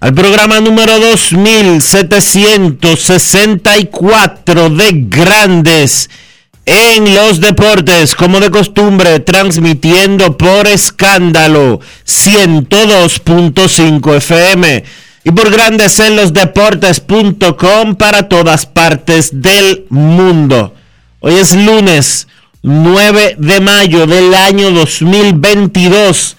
al programa número 2764 de Grandes en los Deportes, como de costumbre, transmitiendo por escándalo 102.5 FM y por Grandes en los Deportes.com para todas partes del mundo. Hoy es lunes 9 de mayo del año 2022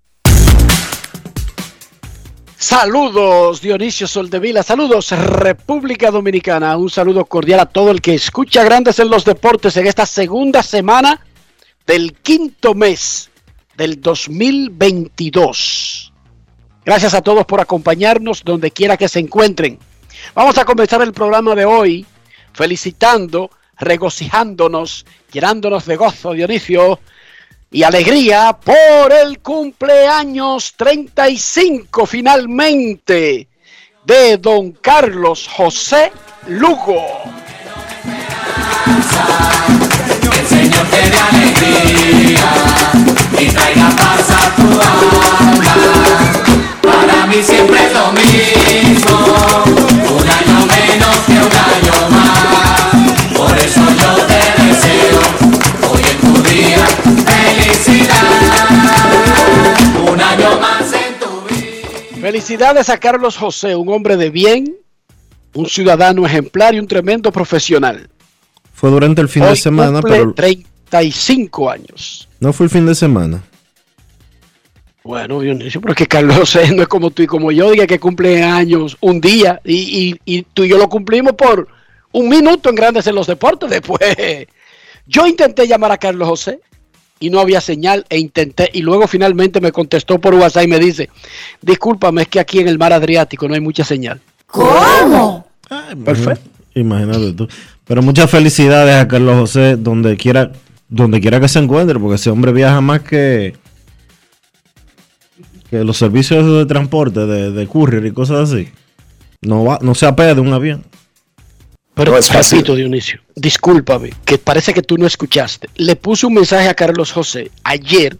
Saludos Dionisio Soldevila, saludos República Dominicana, un saludo cordial a todo el que escucha Grandes en los Deportes en esta segunda semana del quinto mes del 2022. Gracias a todos por acompañarnos donde quiera que se encuentren. Vamos a comenzar el programa de hoy felicitando, regocijándonos, llenándonos de gozo, Dionisio, y alegría por el cumpleaños 35 finalmente de don Carlos José Lugo. El Señor te dé alegría y traiga paz a tu alma. Para mí siempre es lo mismo, un año menos que un año más. Por eso yo te Felicidades a Carlos José, un hombre de bien, un ciudadano ejemplar y un tremendo profesional. Fue durante el fin de semana, pero 35 años. no fue el fin de semana. Bueno, Dionisio, pero es que Carlos José no es como tú y como yo, diga que cumple años un día y, y- y tú y yo lo cumplimos por un minuto en Grandes en los Deportes. Después, yo intenté llamar a Carlos José y no había señal e intenté y luego finalmente me contestó por WhatsApp y me dice, discúlpame, es que aquí en el mar Adriático no hay mucha señal. Perfecto. Imagínate tú. Pero muchas felicidades a Carlos José donde quiera, donde quiera que se encuentre, porque ese hombre viaja más que, que los servicios de transporte, de, de courier y cosas así. No va, no se apea de un avión. Pero repito, Dionisio, discúlpame, que parece que tú no escuchaste. Le puse un mensaje a Carlos José ayer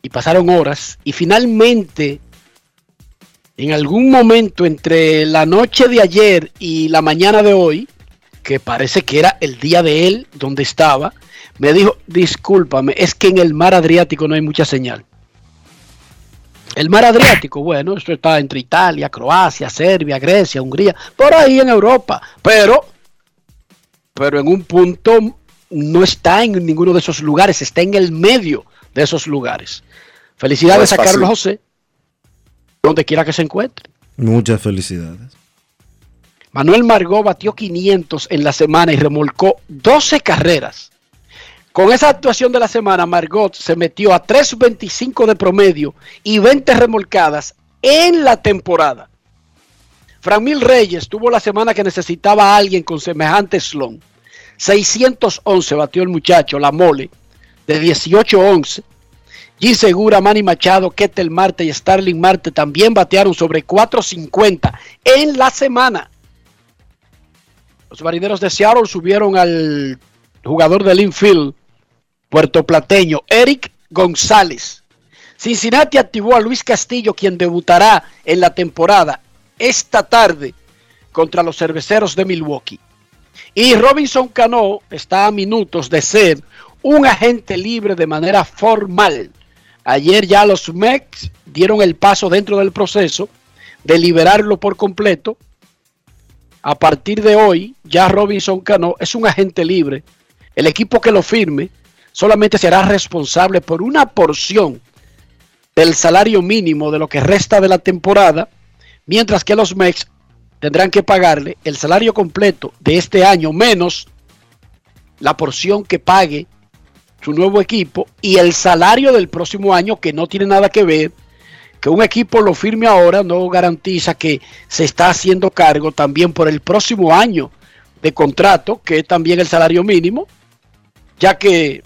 y pasaron horas y finalmente, en algún momento entre la noche de ayer y la mañana de hoy, que parece que era el día de él donde estaba, me dijo, discúlpame, es que en el mar Adriático no hay mucha señal. El mar Adriático, bueno, esto está entre Italia, Croacia, Serbia, Grecia, Hungría, por ahí en Europa, pero, pero en un punto no está en ninguno de esos lugares, está en el medio de esos lugares. Felicidades No a. Carlos José, donde quiera que se encuentre. Muchas felicidades. Manuel Margot batió 500 en la semana y remolcó 12 carreras. Con esa actuación de la semana, Margot se metió a 3.25 de promedio y 20 remolcadas en la temporada. Framil Reyes tuvo la semana que necesitaba a alguien con semejante slon. 611 batió el muchacho, la mole, de 18-11. G Segura, Manny Machado, Ketel Marte y Starling Marte también batearon sobre 4.50 en la semana. Los marineros de Seattle subieron al jugador del infield puertoplateño, Eric González. Cincinnati activó a Luis Castillo, quien debutará en la temporada esta tarde contra los cerveceros de Milwaukee. Y Robinson Cano está a minutos de ser un agente libre de manera formal. Ayer ya los Mex dieron el paso dentro del proceso de liberarlo por completo. A partir de hoy, ya Robinson Cano es un agente libre. El equipo que lo firme solamente será responsable por una porción del salario mínimo de lo que resta de la temporada, mientras que los Mex tendrán que pagarle el salario completo de este año menos la porción que pague su nuevo equipo y el salario del próximo año que no tiene nada que ver. Que un equipo lo firme ahora no garantiza que se está haciendo cargo también por el próximo año de contrato, que es también el salario mínimo, ya que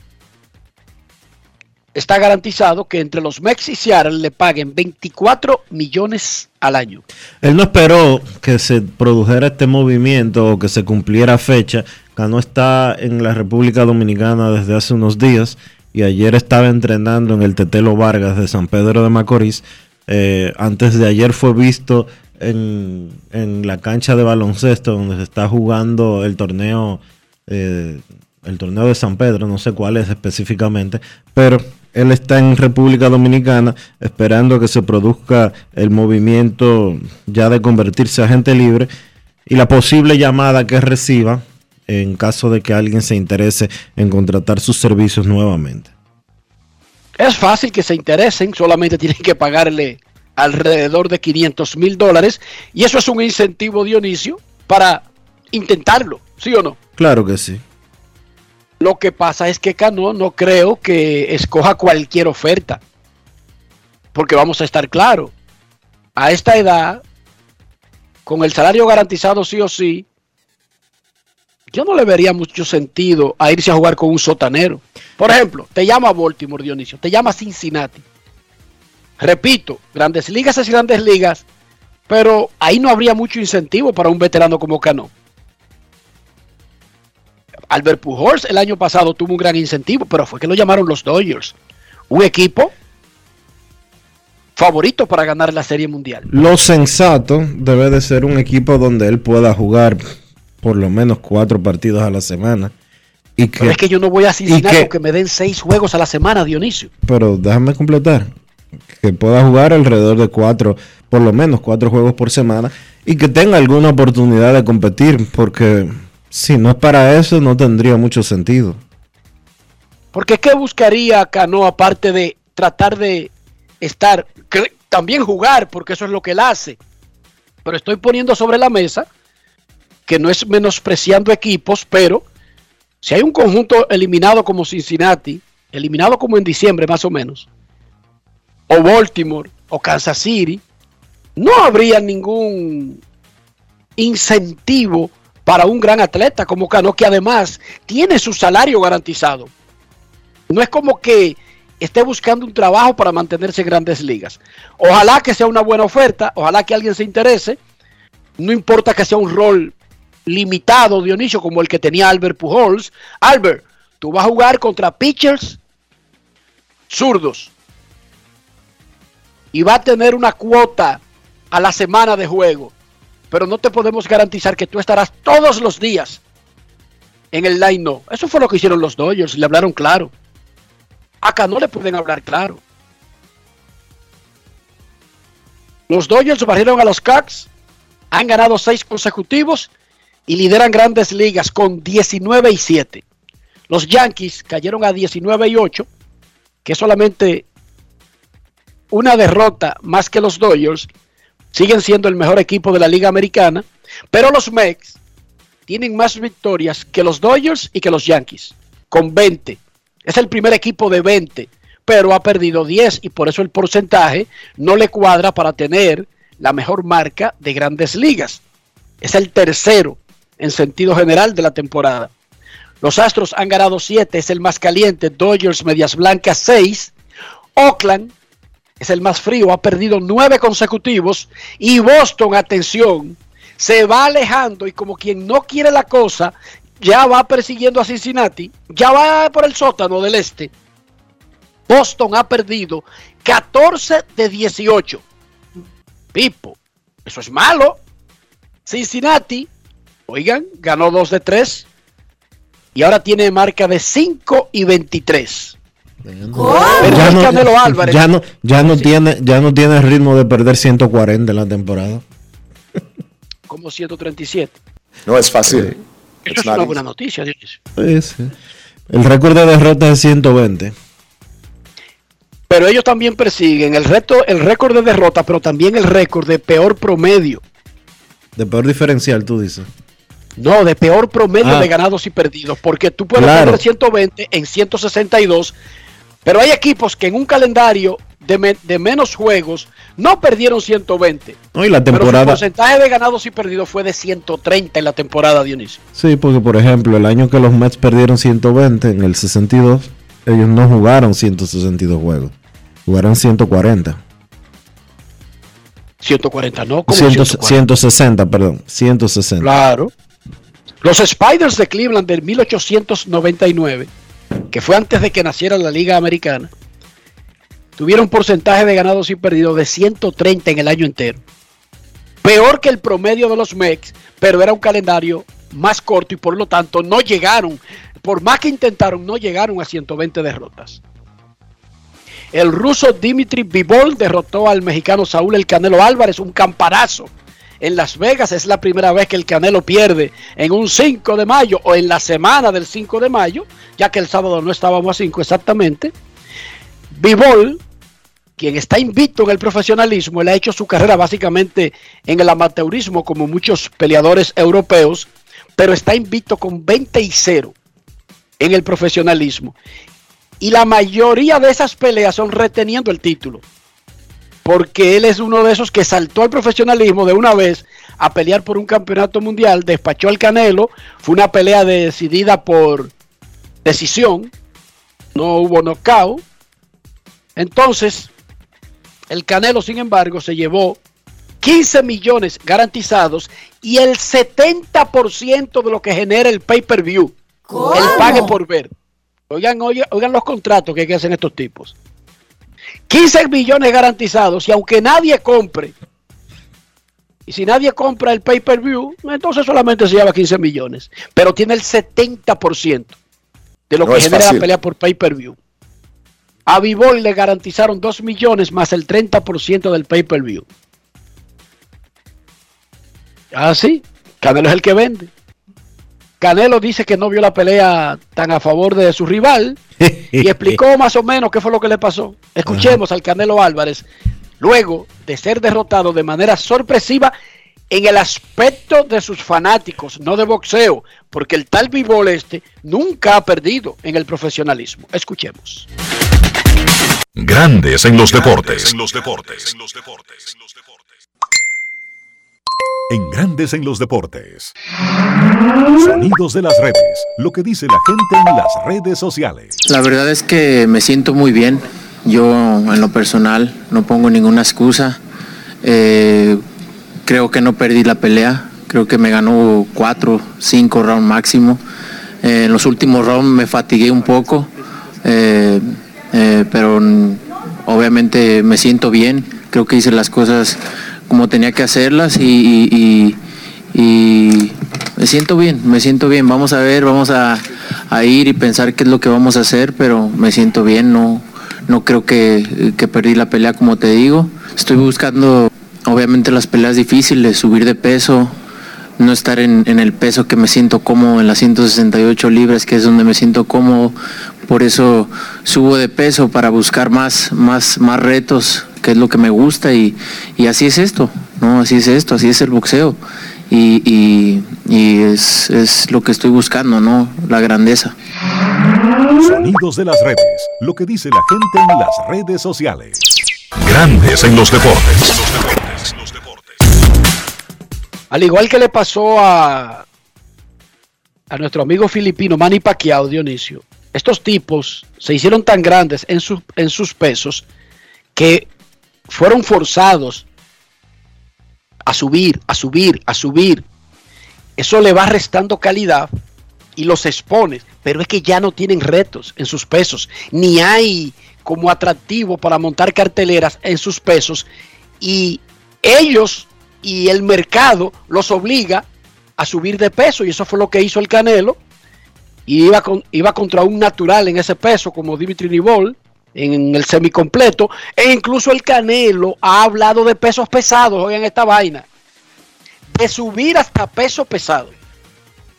está garantizado que entre los Mex y Seattle le paguen 24 millones al año. Él no esperó que se produjera este movimiento o que se cumpliera fecha. Cano está en la República Dominicana desde hace unos días y ayer estaba entrenando en el Tetelo Vargas de San Pedro de Macorís. Eh, antes de ayer fue visto en, en, la cancha de baloncesto donde se está jugando el torneo, eh, el torneo de San Pedro, no sé cuál es específicamente, pero él está en República Dominicana esperando que se produzca el movimiento ya de convertirse a agente libre y la posible llamada que reciba en caso de que alguien se interese en contratar sus servicios nuevamente. Es fácil que se interesen, solamente tienen que pagarle alrededor de 500 mil dólares y eso es un incentivo, Dionisio, para intentarlo, ¿sí o no? Claro que sí. Lo que pasa es que Cano no creo que escoja cualquier oferta. Porque vamos a estar claros. A esta edad, con el salario garantizado sí o sí, yo no le vería mucho sentido a irse a jugar con un sotanero. Por ejemplo, te llama Baltimore, Dionisio, te llama Cincinnati. Repito, grandes ligas es grandes ligas, pero ahí no habría mucho incentivo para un veterano como Cano. Albert Pujols el año pasado tuvo un gran incentivo, pero fue que lo llamaron los Dodgers. Un equipo favorito para ganar la Serie Mundial. Lo sensato debe de ser un equipo donde él pueda jugar por lo menos cuatro partidos a la semana. Y que, pero es que yo no voy a Cincinnati que, que me den seis juegos a la semana, Dionisio. Pero déjame completar. Que pueda jugar alrededor de cuatro, por lo menos cuatro juegos por semana y que tenga alguna oportunidad de competir, porque si no es para eso, no tendría mucho sentido. Porque ¿qué buscaría Cano aparte de tratar de estar, también jugar, porque eso es lo que él hace? Pero estoy poniendo sobre la mesa que no es menospreciando equipos, pero si hay un conjunto eliminado como Cincinnati, eliminado como en diciembre más o menos, o Baltimore, o Kansas City, no habría ningún incentivo para un gran atleta como Cano, que además tiene su salario garantizado. No es como que esté buscando un trabajo para mantenerse en grandes ligas. Ojalá que sea una buena oferta, ojalá que alguien se interese. No importa que sea un rol limitado, Dionisio, como el que tenía Albert Pujols. Albert, tú vas a jugar contra pitchers zurdos y va a tener una cuota a la semana de juego pero no te podemos garantizar que tú estarás todos los días en el line no. Eso fue lo que hicieron los Dodgers, le hablaron claro. Acá no le pueden hablar claro. Los Dodgers barrieron a los Cubs, han ganado seis consecutivos y lideran grandes ligas con 19 y 7. Los Yankees cayeron a 19 y 8, que es solamente una derrota más que los Dodgers siguen siendo el mejor equipo de la Liga Americana, pero los Mex tienen más victorias que los Dodgers y que los Yankees, con 20. Es el primer equipo de 20, pero ha perdido 10 y por eso el porcentaje no le cuadra para tener la mejor marca de grandes ligas. Es el tercero en sentido general de la temporada. Los Astros han ganado 7, es el más caliente. Dodgers, Medias Blancas 6. Oakland es el más frío, ha perdido 9 consecutivos. Y Boston, atención, se va alejando y como quien no quiere la cosa, ya va persiguiendo a Cincinnati, ya va por el sótano del este. Boston ha perdido 14 de 18. Pipo, eso es malo. Cincinnati, oigan, ganó 2 de 3 y ahora tiene marca de 5 y 23. Ya no, Canelo Álvarez. ya no, ya no tiene, ya no tiene ritmo de perder 140 en la temporada. Como 137. No es fácil. Eso It's es una buena noticia. Sí, sí. El récord de derrota es 120. Pero ellos también persiguen el reto, el récord de derrota, pero también el récord de peor promedio. De peor diferencial, tú dices. No, de peor promedio Ah. de ganados y perdidos, porque tú puedes Claro. perder 120 en 162, pero hay equipos que en un calendario de, me- de menos juegos no perdieron 120. No, y la Pero su temporada. porcentaje de ganados y perdidos fue de 130 en la temporada, Dionisio. Sí, porque por ejemplo, el año que los Mets perdieron 120 en el 62, ellos no jugaron 162 juegos. Jugaron 140. 140, ¿no? Como 100 140. 160, perdón. 160. Claro. Los Spiders de Cleveland del 1899, que fue antes de que naciera la Liga Americana, tuvieron porcentaje de ganados y perdidos de 130 en el año entero. Peor que el promedio de los Mex, pero era un calendario más corto y por lo tanto no llegaron, por más que intentaron, no llegaron a 120 derrotas. El ruso Dimitri Vivol derrotó al mexicano Saúl El Canelo Álvarez, un campanazo en Las Vegas. Es la primera vez que el Canelo pierde en un 5 de mayo o en la semana del 5 de mayo, ya que el sábado no estábamos a 5 exactamente. Vivol, quien está invicto en el profesionalismo, él ha hecho su carrera básicamente en el amateurismo como muchos peleadores europeos, pero está invicto con 20 y 0 en el profesionalismo. Y la mayoría de esas peleas son reteniendo el título. Porque él es uno de esos que saltó al profesionalismo de una vez a pelear por un campeonato mundial, despachó al Canelo, fue una pelea decidida por decisión, no hubo knockout. Entonces, el Canelo, sin embargo, se llevó 15 millones garantizados y el 70% de lo que genera el pay-per-view, el pague por ver. Oigan, oigan, oigan los contratos que, que hacen estos tipos. 15 millones garantizados y aunque nadie compre, y si nadie compra el pay-per-view, entonces solamente se lleva 15 millones. Pero tiene el 70% de lo No que genera fácil. la pelea por pay-per-view. A Vivol le garantizaron 2 millones más el 30% del pay-per-view. Ah, sí. Canelo es el que vende. Canelo dice que no vio la pelea tan a favor de su rival y explicó más o menos qué fue lo que le pasó. Escuchemos al Canelo Álvarez luego de ser derrotado de manera sorpresiva en el aspecto de sus fanáticos, no de boxeo, porque el tal Vivol este nunca ha perdido en el profesionalismo. Escuchemos. Grandes en los deportes. En los deportes. En Grandes en los deportes. Sonidos de las redes. Lo que dice la gente en las redes sociales. La verdad es que me siento muy bien. Yo en lo personal no pongo ninguna excusa. Eh, creo que no perdí la pelea. Creo que me ganó cuatro, cinco rounds máximo. Eh, en los últimos rounds me fatigué un poco, eh, pero obviamente me siento bien. Creo que hice las cosas como tenía que hacerlas y, me siento bien, me siento bien. Vamos a ver, vamos a, ir y pensar qué es lo que vamos a hacer, pero me siento bien. No, no creo que, que perdí la pelea como te digo. Estoy buscando obviamente las peleas difíciles, subir de peso, no estar en, en el peso que me siento cómodo, en las 168 libras, que es donde me siento cómodo. Por eso subo de peso para buscar más, más, más retos, que es lo que me gusta y, y así es esto. No así es esto, así es el boxeo. Y, y- y es, es lo que estoy buscando, ¿no? La grandeza. Sonidos de las redes. Lo que dice la gente en las redes sociales. Grandes en los deportes. Al igual que le pasó a, a nuestro amigo filipino Manny Pacquiao, Dionisio, estos tipos se hicieron tan grandes en, sus- en sus pesos que fueron forzados a subir, a subir, a subir. Eso le va restando calidad y los expone, pero es que ya no tienen retos en sus pesos, ni hay como atractivo para montar carteleras en sus pesos y ellos y el mercado los obliga a subir de peso y eso fue lo que hizo el Canelo y iba, iba contra un natural en ese peso como Dimitri Nibol en el semicompleto e incluso el Canelo ha hablado de pesos pesados oigan esta vaina de subir hasta peso pesado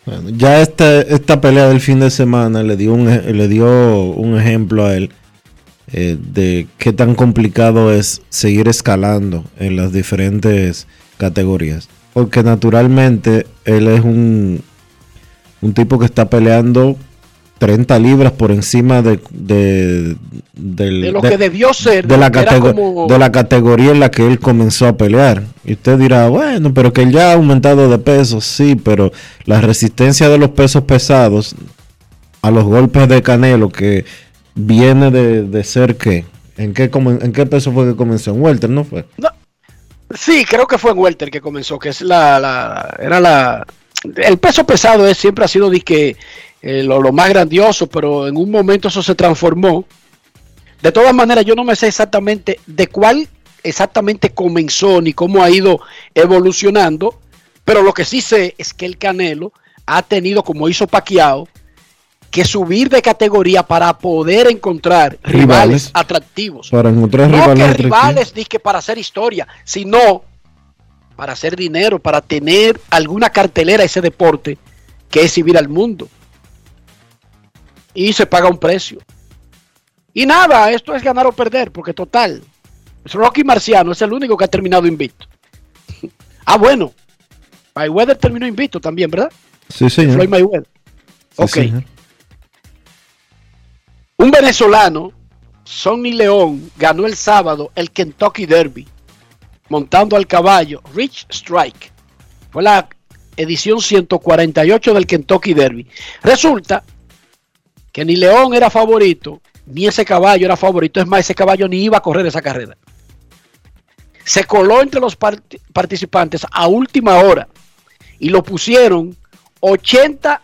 Bueno, ya esta, esta pelea del fin de semana le dio un, ej- le dio un ejemplo a él eh, de qué tan complicado es seguir escalando en las diferentes categorías. Porque naturalmente él es un, un tipo que está peleando 30 libras por encima de, de, de lo que debió ser de la, como- de la categoría en la que él comenzó a pelear. Y usted dirá, bueno, pero que él ya ha aumentado de peso, sí, pero la resistencia de los pesos pesados a los golpes de Canelo, que viene de, de ser que, ¿en qué, ¿en qué peso fue que comenzó? En Welter, ¿no fue? Sí, creo que fue en Welter que comenzó, que es la, la- era la, el peso pesado es, siempre ha sido de que eh, lo, lo más grandioso, pero en un momento eso se transformó. De todas maneras, yo no me sé exactamente de cuál exactamente comenzó ni cómo ha ido evolucionando, pero lo que sí sé es que el Canelo ha tenido, como hizo Pacquiao, que subir de categoría para poder encontrar rivales, Rivales. atractivos. Para encontrar No rivales que rivales dizque para hacer historia, sino para hacer dinero, para tener alguna cartelera ese deporte que es exhibir al mundo. Y se paga un precio. Y nada, esto es ganar o perder, porque total, es Rocky Marciano es el único que ha terminado invicto. ah, bueno, Mayweather terminó invicto también, ¿verdad? Sí, señor. Floyd Mayweather. Sí, ok. señor. Un venezolano, Sonny León, ganó el sábado el Kentucky Derby, montando al caballo Rich Strike. Fue la edición 148 del Kentucky Derby. Resulta que ni León era favorito, ni ese caballo era favorito. Es más, ese caballo ni iba a correr esa carrera. Se coló entre los part- participantes a última hora y lo pusieron 80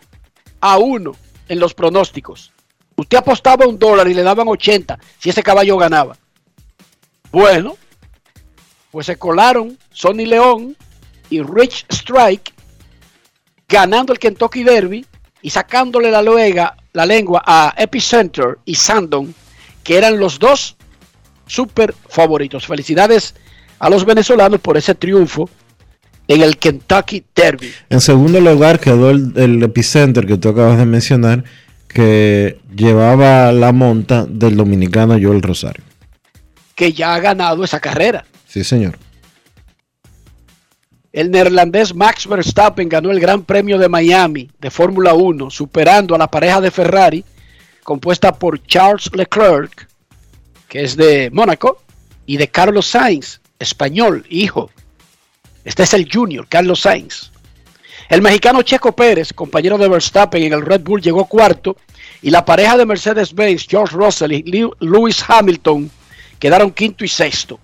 a 1 en los pronósticos. Usted apostaba un dólar y le daban 80 si ese caballo ganaba. Bueno, pues se colaron Sonny León y Rich Strike ganando el Kentucky Derby y sacándole la, luega, la lengua a Epicenter y Sandon, que eran los dos super favoritos. Felicidades a los venezolanos por ese triunfo en el Kentucky Derby. En segundo lugar quedó el, el epicenter que tú acabas de mencionar, que llevaba la monta del dominicano Joel Rosario. que ya ha ganado esa carrera. Sí, señor. El neerlandés Max Verstappen ganó el Gran Premio de Miami de Fórmula 1, superando a la pareja de Ferrari, compuesta por Charles Leclerc, que es de Mónaco, y de Carlos Sainz, español, hijo. Este es el junior, Carlos Sainz. El mexicano Checo Pérez, compañero de Verstappen en el Red Bull, llegó cuarto, y la pareja de Mercedes-Benz, George Russell y Lew- Lewis Hamilton, quedaron quinto y sexto.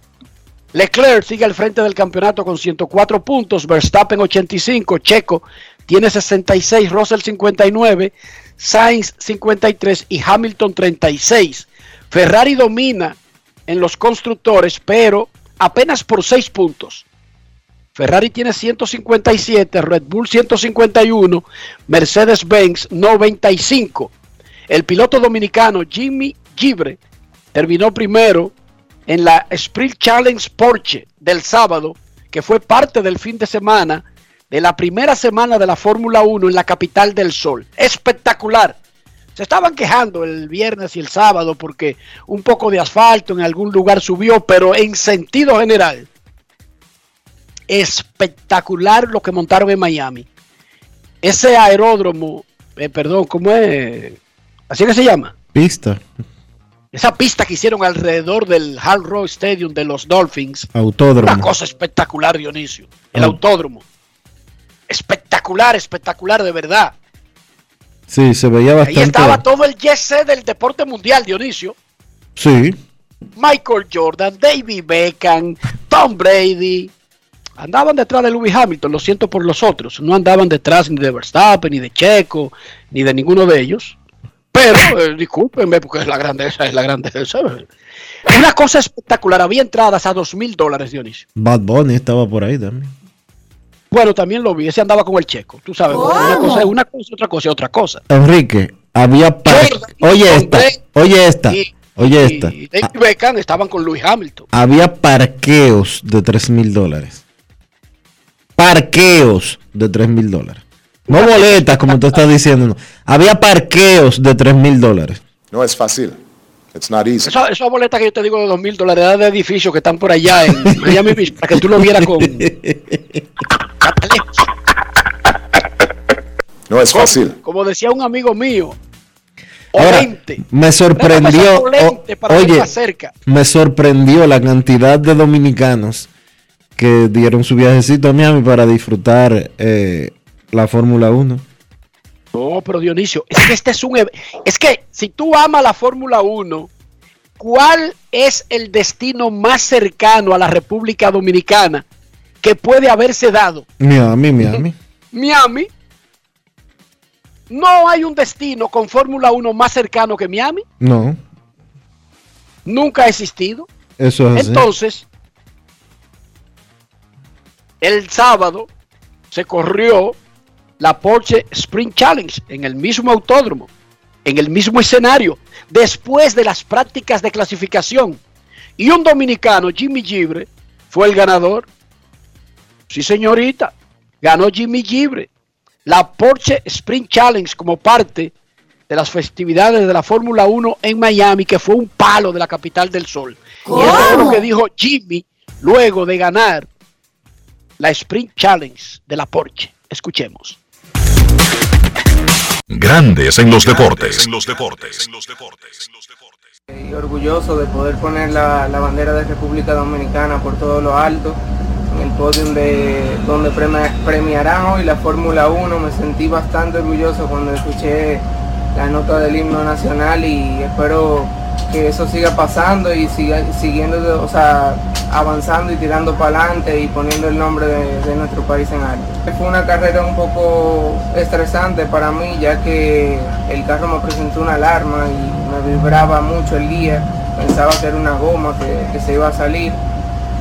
Leclerc sigue al frente del campeonato con 104 puntos, Verstappen 85, Checo tiene 66, Russell 59, Sainz 53 y Hamilton 36. Ferrari domina en los constructores, pero apenas por 6 puntos. Ferrari tiene 157, Red Bull 151, Mercedes-Benz 95. El piloto dominicano Jimmy Gibre terminó primero en la Sprint Challenge Porsche del sábado, que fue parte del fin de semana de la primera semana de la Fórmula 1 en la capital del Sol. Espectacular. Se estaban quejando el viernes y el sábado porque un poco de asfalto en algún lugar subió, pero en sentido general, espectacular lo que montaron en Miami. Ese aeródromo, eh, perdón, ¿cómo es? ¿Así que se llama? Pista, Esa pista que hicieron alrededor del Hard Rock Stadium de los Dolphins. autódromo. Una cosa espectacular, Dionisio. El autódromo. Espectacular, espectacular de verdad. Sí, se veía Ahí bastante. estaba todo el yes del deporte mundial, Dionisio. Sí, Michael Jordan, David Beckham, Tom Brady. Andaban detrás de Lewis Hamilton, lo siento por los otros. No andaban detrás ni de Verstappen, ni de Checo, ni de ninguno de ellos. Pero, eh, discúlpenme, porque es la grandeza, es la grandeza. Una cosa espectacular. Había entradas a dos mil dólares, Dionisio. Bad Bunny estaba por ahí también. Bueno, también lo vi. Ese andaba con el Checo. Tú sabes, una cosa es una cosa, otra cosa es otra cosa. Enrique, había Oye esta, oye esta, Y, oye y esta. David Beckham estaban con Lewis Hamilton. Había parqueos de 3 mil dólares. Parqueos de 3 mil dólares. No boletas, como tú estás diciendo. no. Había parqueos de 3 mil dólares. No es fácil. It's not easy. Esa, esa boleta que yo te digo de dos mil dólares de edificios que están por allá en Miami Beach para que tú lo vieras con. No es fácil. como decía un amigo mío. Ahora, Olente. me sorprendió. O- oye, cerca. me sorprendió la cantidad de dominicanos que dieron su viajecito a Miami para disfrutar eh, la Fórmula 1. No, pero Dionisio, es que este es un. Es que si tú amas la Fórmula 1, ¿cuál es el destino más cercano a la República Dominicana que puede haberse dado? Miami, Miami. Miami. No hay un destino con Fórmula 1 más cercano que Miami. No, Nunca ha existido. eso es así. Entonces, el sábado se corrió la Porsche Spring Challenge en el mismo autódromo, en el mismo escenario, después de las prácticas de clasificación. Y un dominicano, Jimmy Gibre, fue el ganador. Sí, señorita, ganó Jimmy Gibre. La Porsche Spring Challenge como parte de las festividades de la Fórmula 1 en Miami, que fue un palo de la capital del sol. Y eso es lo que dijo Jimmy luego de ganar la Sprint Challenge de la Porsche. Escuchemos. Grandes en los deportes. En los deportes. Y orgulloso de poder poner la, la bandera de República Dominicana por todo lo alto, en el podium de donde premia- premiarán hoy la Fórmula 1. Me sentí bastante orgulloso cuando escuché la nota del himno nacional y espero que eso siga pasando y siga siguiendo, o sea, avanzando y tirando para adelante y poniendo el nombre de, nuestro país en alto. Fue una carrera un poco estresante para mí ya que el carro me presentó una alarma y me vibraba mucho el guía, pensaba que era una goma que, que se iba a salir.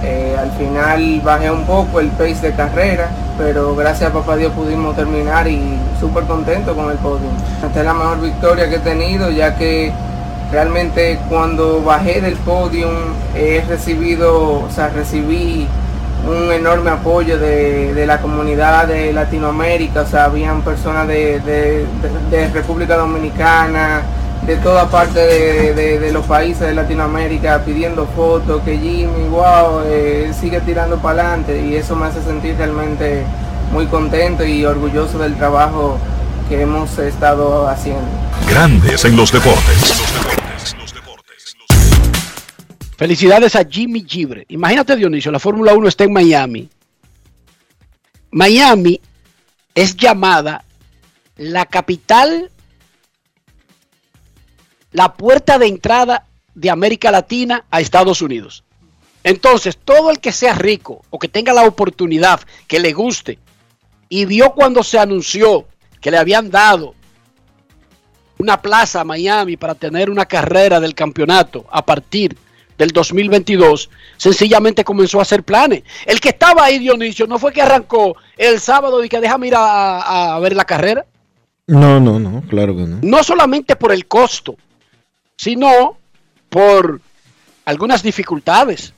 Eh, al final bajé un poco el pace de carrera, pero gracias a papá Dios pudimos terminar y súper contento con el podio. Esta es la mejor victoria que he tenido, ya que realmente cuando bajé del podio he recibido, o sea, recibí un enorme apoyo de, de la comunidad de Latinoamérica, o sea, habían personas de, de- República Dominicana, de toda parte de los países de Latinoamérica pidiendo fotos, que Jimmy, wow, eh, sigue tirando para adelante y eso me hace sentir realmente muy contento y orgulloso del trabajo que hemos estado haciendo. Grandes en los deportes. Felicidades a Jimmy Gibre. Imagínate, Dionisio, la Fórmula 1 está en Miami. Miami es llamada la capital, la puerta de entrada de América Latina a Estados Unidos. Entonces, todo el que sea rico o que tenga la oportunidad, que le guste, y vio cuando se anunció que le habían dado una plaza a Miami para tener una carrera del campeonato a partir del 2022, sencillamente comenzó a hacer planes. El que estaba ahí, Dionisio, no fue que arrancó el sábado y que déjame ir a, a- a ver la carrera. No, no, no, claro que no. No solamente por el costo, sino por algunas dificultades,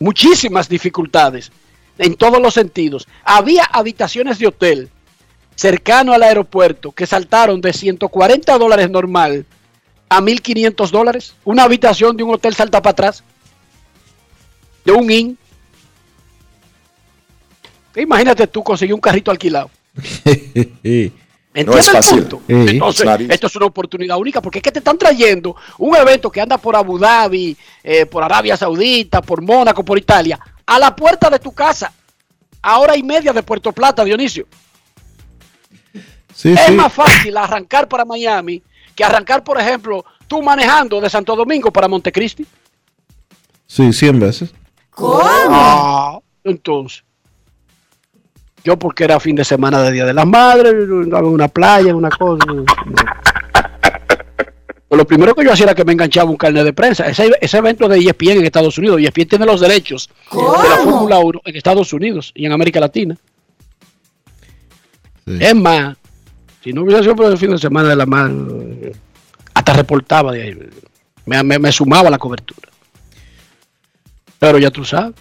muchísimas dificultades, en todos los sentidos. Había habitaciones de hotel cercano al aeropuerto que saltaron de 140 dólares normal a 1.500 dólares. Una habitación de un hotel salta para atrás, de un IN. Imagínate tú conseguir un carrito alquilado. ¿Entiendes No es el punto? Sí. Entonces, esto es una oportunidad única porque es que te están trayendo un evento que anda por Abu Dhabi, eh, por Arabia Saudita, por Mónaco, por Italia, a la puerta de tu casa, a hora y media de Puerto Plata, Dionisio. Sí, Es sí. más fácil arrancar para Miami que arrancar, por ejemplo, tú manejando de Santo Domingo para Montecristi. Sí, 100 veces. Ah, entonces. Yo porque era fin de semana de Día de las Madres, andaba en una playa, en una cosa. Pues lo primero que yo hacía era que me enganchaba un carnet de prensa. Ese, ese evento de ESPN en Estados Unidos. ESPN tiene los derechos de la Fórmula 1 en Estados Unidos y en América Latina. Sí. Es más, si no hubiera sido por el fin de semana de la madre, hasta reportaba de ahí. Me, me- me sumaba a la cobertura. Pero ya tú sabes.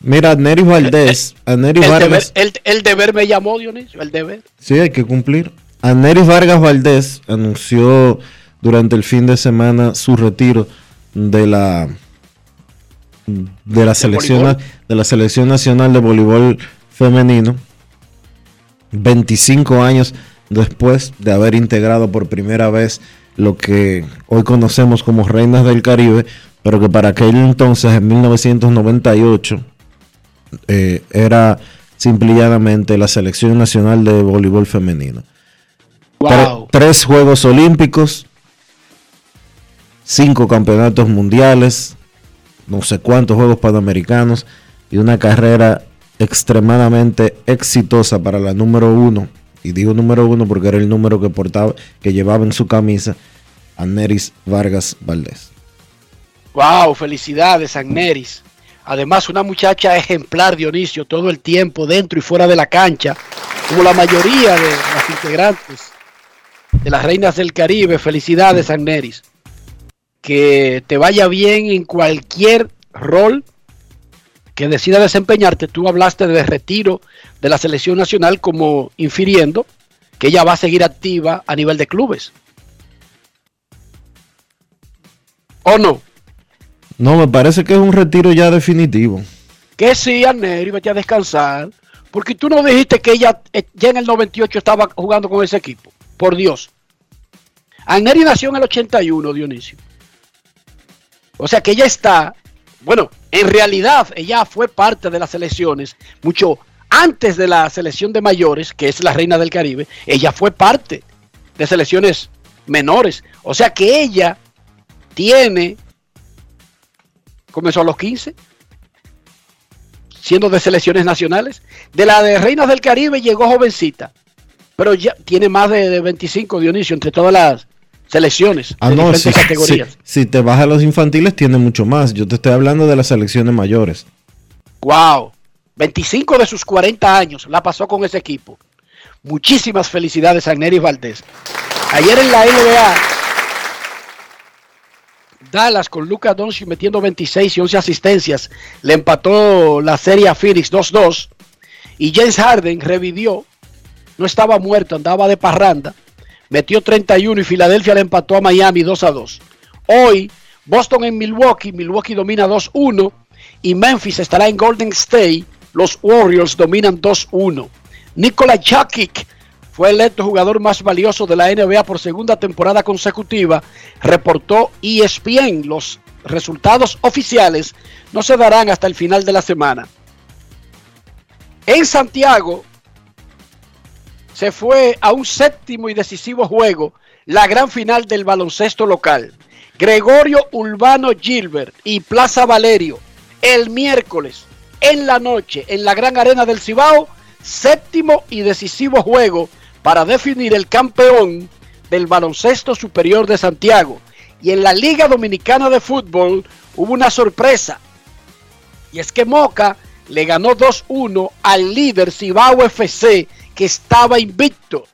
Mira, Nery Valdés, El deber, Vargas, el, el deber me llamó, Dionisio, el deber. sí, hay que cumplir. Aneris Vargas Valdés anunció durante el fin de semana su retiro de la de la selección de la selección nacional de voleibol femenino 25 años después de haber integrado por primera vez lo que hoy conocemos como Reinas del Caribe, pero que para aquel entonces, en 1998, eh, era simple y llanamente la selección nacional de voleibol femenino. Tre- tres Juegos Olímpicos, cinco campeonatos mundiales, no sé cuántos Juegos Panamericanos y una carrera extremadamente exitosa para la número uno. Y digo número uno porque era el número que portaba, que llevaba en su camisa a Neris Vargas Valdés. Wow, felicidades, Agneris. Además, una muchacha ejemplar, Dionisio, todo el tiempo, dentro y fuera de la cancha, como la mayoría de las integrantes de las Reinas del Caribe. Felicidades, Agneris. Que te vaya bien en cualquier rol que decida desempeñarte. Tú hablaste de retiro de la selección nacional como infiriendo que ella va a seguir activa a nivel de clubes. ¿O no? No, me parece que es un retiro ya definitivo. Que sí, Anneri, vete a descansar. Porque tú no dijiste que ella eh, ya en el 98 estaba jugando con ese equipo. Por Dios. Anneri nació en el 81, Dionisio. O sea que ella está, bueno, en realidad ella fue parte de las selecciones mucho antes de la selección de mayores, que es la reina del Caribe. Ella fue parte de selecciones menores. O sea que ella tiene, comenzó a los 15, siendo de selecciones nacionales. De la de Reinas del Caribe llegó jovencita, pero ya tiene más de, de 25, Dionisio, entre todas las selecciones Ah, de no, diferentes si, categorías. si- si te vas a los infantiles tiene mucho más. Yo te estoy hablando de las selecciones mayores. Wow, 25 de sus 40 años la pasó con ese equipo. Muchísimas felicidades a Nery Valdés. Ayer en la NBA, Dallas con Lucas Doncic metiendo 26 y 11 asistencias, le empató la serie a Phoenix 2-2 y James Harden revivió, no estaba muerto, andaba de parranda, metió 31 y Filadelfia le empató a Miami 2-2. Hoy Boston en Milwaukee, Milwaukee domina 2-1 y Memphis estará en Golden State, los Warriors dominan 2-1. Nikola Jokic fue electo jugador más valioso de la NBA por segunda temporada consecutiva, reportó E ESPN. Los resultados oficiales no se darán hasta el final de la semana. En Santiago se fue a un séptimo y decisivo juego la gran final del baloncesto local. Gregorio Urbano Gilbert y Plaza Valerio el miércoles en la noche en la gran arena del Cibao, séptimo y decisivo juego para definir el campeón del baloncesto superior de Santiago. Y en la Liga Dominicana de Fútbol hubo una sorpresa. Y es que Moca le ganó 2-1 al líder Cibao FC que estaba invicto.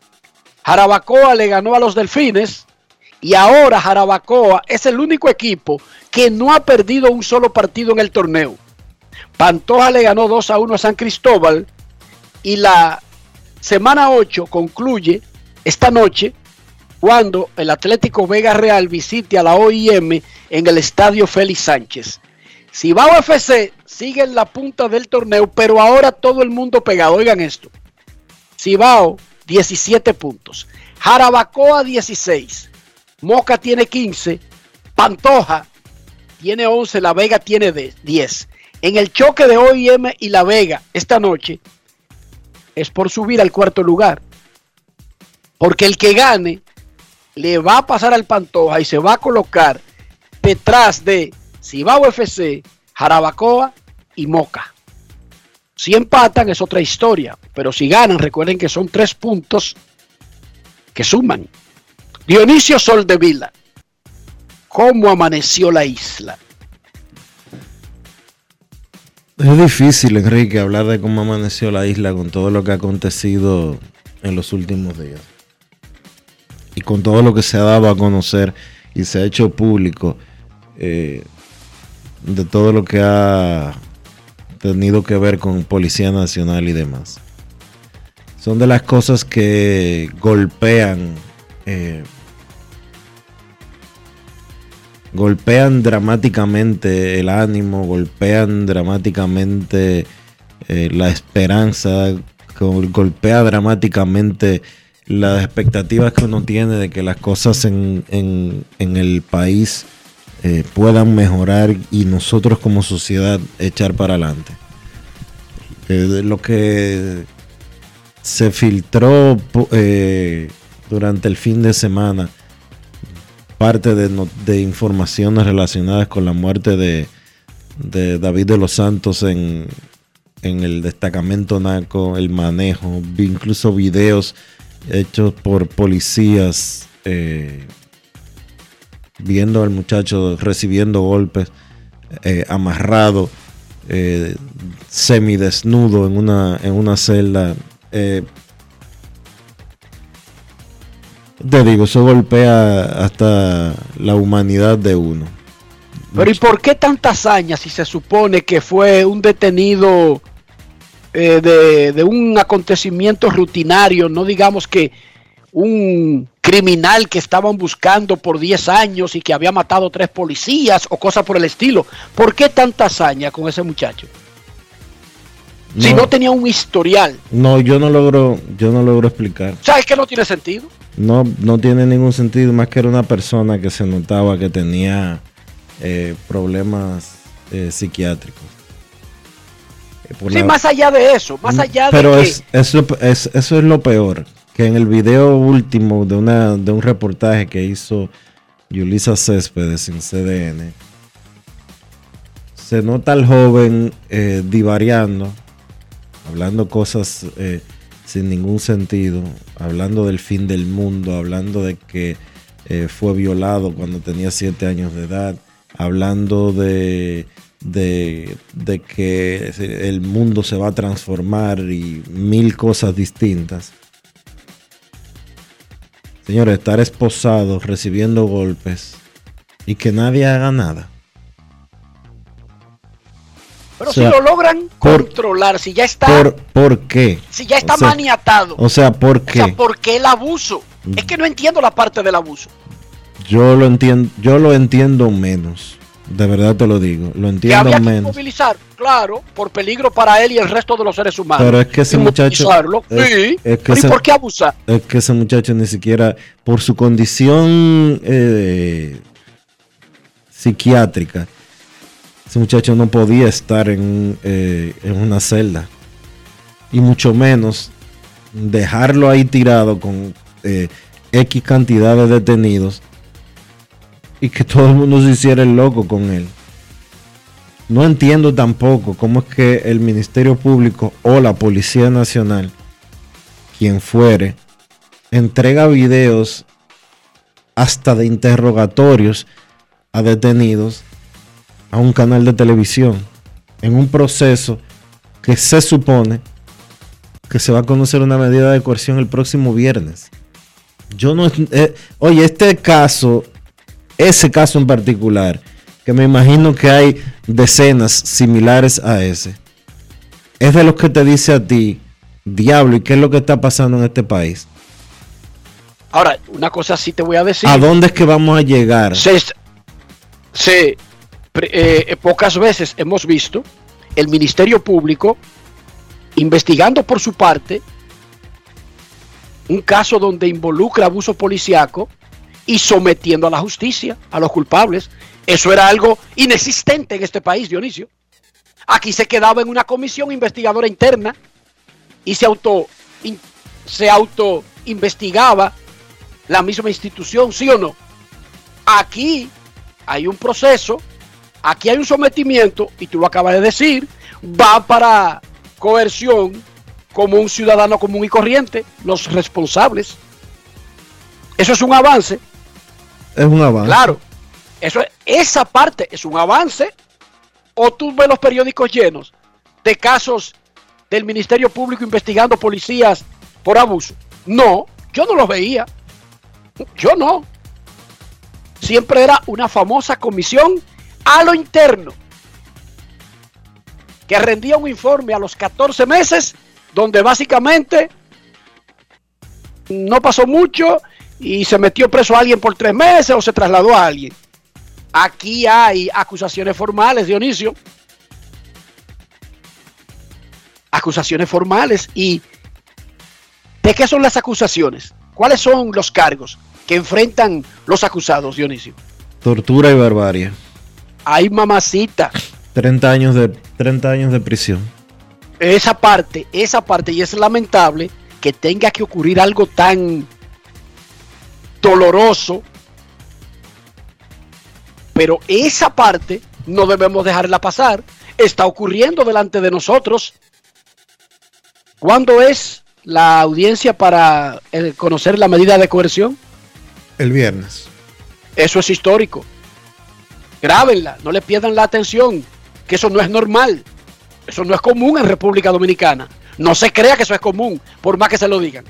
Jarabacoa le ganó a los Delfines y ahora Jarabacoa es el único equipo que no ha perdido un solo partido en el torneo. Pantoja le ganó 2 a 1 a San Cristóbal y la semana 8 concluye esta noche cuando el Atlético Vega Real visite a la OIM en el estadio Félix Sánchez. Cibao FC sigue en la punta del torneo, pero ahora todo el mundo pegado. Oigan esto. Cibao, 17 puntos. Jarabacoa, 16. Moca tiene 15. Pantoja tiene 11. La Vega tiene 10. En el choque de OIM y La Vega esta noche es por subir al cuarto lugar. Porque el que gane le va a pasar al Pantoja y se va a colocar detrás de Cibao FC, Jarabacoa y Moca. Si empatan es otra historia, pero si ganan, recuerden que son tres puntos que suman. Dionisio Soldevila, ¿cómo amaneció la isla? Es difícil, Enrique, hablar de cómo amaneció la isla con todo lo que ha acontecido en los últimos días. Y con todo lo que se ha dado a conocer y se ha hecho público eh, de todo lo que ha tenido que ver con Policía Nacional y demás. Son de las cosas que golpean, eh, golpean dramáticamente el ánimo, golpean dramáticamente eh, la esperanza, gol- golpea dramáticamente las expectativas que uno tiene de que las cosas en el país eh, puedan mejorar y nosotros como sociedad echar para adelante. Eh, lo que se filtró eh, durante el fin de semana, parte de, de informaciones relacionadas con la muerte de, de David de los Santos en, en el destacamento NACO, el manejo, incluso videos hechos por policías eh, viendo al muchacho recibiendo golpes, eh, amarrado, eh, semidesnudo en una, en una celda. eh, te digo, eso golpea hasta la humanidad de uno. Pero ¿y por qué tanta hazaña si se supone que fue un detenido eh, de, de un acontecimiento rutinario, no digamos que un criminal que estaban buscando por 10 años y que había matado tres policías o cosas por el estilo? ¿Por qué tanta hazaña con ese muchacho? Si no tenía un historial. No, yo no logro, yo no logro explicar. ¿Sabes que no tiene sentido? No, no tiene ningún sentido, más que era una persona que se notaba que tenía eh, problemas eh, psiquiátricos. Eh, Sí, la- más allá de eso, más allá Pero de que... es, eso, es- eso es lo peor, que en el video último de, una, de un reportaje que hizo Yulisa Céspedes en CDN, se nota al joven eh, divariando, hablando cosas eh, sin ningún sentido, hablando del fin del mundo, hablando de que eh, fue violado cuando tenía siete años de edad, hablando de, de, que el mundo se va a transformar y mil cosas distintas. Señores, estar esposado, recibiendo golpes y que nadie haga nada. Pero o sea, si lo logran por- controlar, si ya está, ¿Por, ¿por qué? si ya está o sea, maniatado, O sea, ¿por o sea, qué? ¿por qué el abuso? Es que no entiendo la parte del abuso. Yo lo entiendo, yo lo entiendo menos. De verdad te lo digo, lo Que entiendo había que menos. movilizar, claro, por peligro para él y el resto de los seres humanos. Pero es que ese muchacho- es- sí. es que Pero ¿y ese- por qué abusar? Es que ese muchacho ni siquiera, por su condición eh, psiquiátrica, ese muchacho no podía estar en, eh, en una celda. Y mucho menos dejarlo ahí tirado con eh, X cantidad de detenidos y que todo el mundo se hiciera el loco con él. No entiendo tampoco cómo es que el Ministerio Público o la Policía Nacional, quien fuere, entrega videos hasta de interrogatorios a detenidos a un canal de televisión en un proceso que se supone que se va a conocer una medida de coerción el próximo viernes. Yo no, eh, oye, este caso, ese caso en particular, que me imagino que hay decenas similares a ese, es de los que te dice a ti, diablo, ¿y qué es lo que está pasando en este país? Ahora, una cosa sí te voy a decir. ¿A dónde es que vamos a llegar? Se, se- eh, pocas veces hemos visto el Ministerio Público investigando por su parte un caso donde involucra abuso policiaco y sometiendo a la justicia a los culpables. Eso era algo inexistente en este país, Dionisio. Aquí se quedaba en una comisión investigadora interna y se auto se auto investigaba la misma institución, ¿sí o no? Aquí hay un proceso, aquí hay un sometimiento y tú lo acabas de decir, va para coerción como un ciudadano común y corriente, los responsables. Eso es un avance, Es un avance. claro. Eso es- esa parte es un avance. O tú ves los periódicos llenos de casos del Ministerio Público investigando policías por abuso. No, yo no los veía. Yo no. Siempre era una famosa comisión a lo interno que rendía un informe a los 14 meses donde básicamente no pasó mucho y se metió preso a alguien por tres meses o se trasladó a alguien. Aquí hay acusaciones formales, Dionisio. Acusaciones formales. ¿Y de qué son las acusaciones? ¿Cuáles son los cargos que enfrentan los acusados, Dionisio? Tortura y barbarie. Hay mamacita. 30 años de, 30 años de prisión. Esa parte, esa parte, y es lamentable que tenga que ocurrir algo tan doloroso, pero esa parte no debemos dejarla pasar. Está ocurriendo delante de nosotros. ¿Cuándo es la audiencia para eh, conocer la medida de coerción? El viernes. Eso es histórico. Grábenla, no le pierdan la atención, que eso no es normal. Eso no es común en República Dominicana. No se crea que eso es común, por más que se lo digan.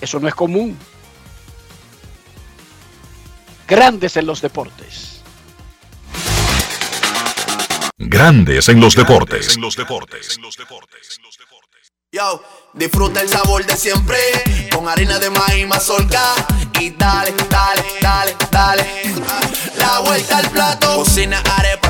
Eso no es común. Grandes en los deportes. Grandes en los deportes. Yo, disfruta el sabor de siempre con harina de maíz mazorca y dale, dale, dale, dale. La vuelta al plato. Cocina arepa,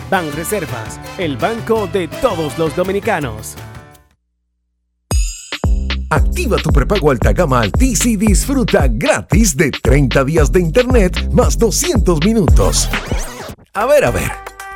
Banreservas, el banco de todos los dominicanos. Activa tu prepago alta gama Altis y disfruta gratis de 30 días de internet más 200 minutos. A ver, a ver,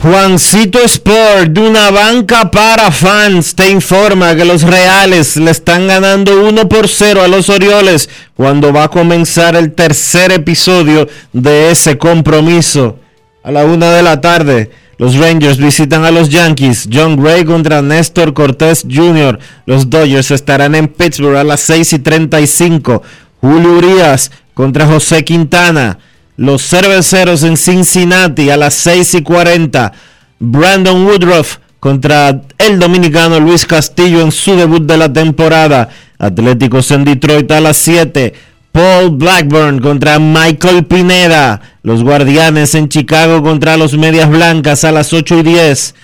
Juancito Sport, de una banca para fans, te informa que los Reales le están ganando 1 por 0 a los Orioles cuando va a comenzar el tercer episodio de ese compromiso. A la una de la tarde, los Rangers visitan a los Yankees. John Gray contra Néstor Cortés Jr. Los Dodgers estarán en Pittsburgh a las 6 y 35. Julio Urias contra José Quintana. Los cerveceros en Cincinnati a las 6 y 40. Brandon Woodruff contra el dominicano Luis Castillo en su debut de la temporada. Atléticos en Detroit a las 7. Paul Blackburn contra Michael Pineda. Los Guardianes en Chicago contra los Medias Blancas a las 8 y 10.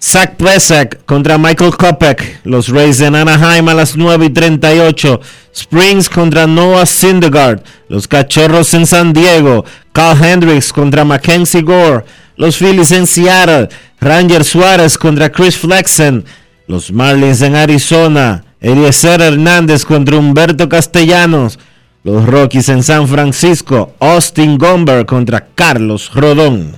Zach Plesak contra Michael Kopek. Los Rays en Anaheim a las 9 y 38. Springs contra Noah Syndergaard. Los Cachorros en San Diego. Carl Hendricks contra Mackenzie Gore. Los Phillies en Seattle. Ranger Suárez contra Chris Flexen. Los Marlins en Arizona. Eliezer Hernández contra Humberto Castellanos. Los Rockies en San Francisco. Austin Gomber contra Carlos Rodón.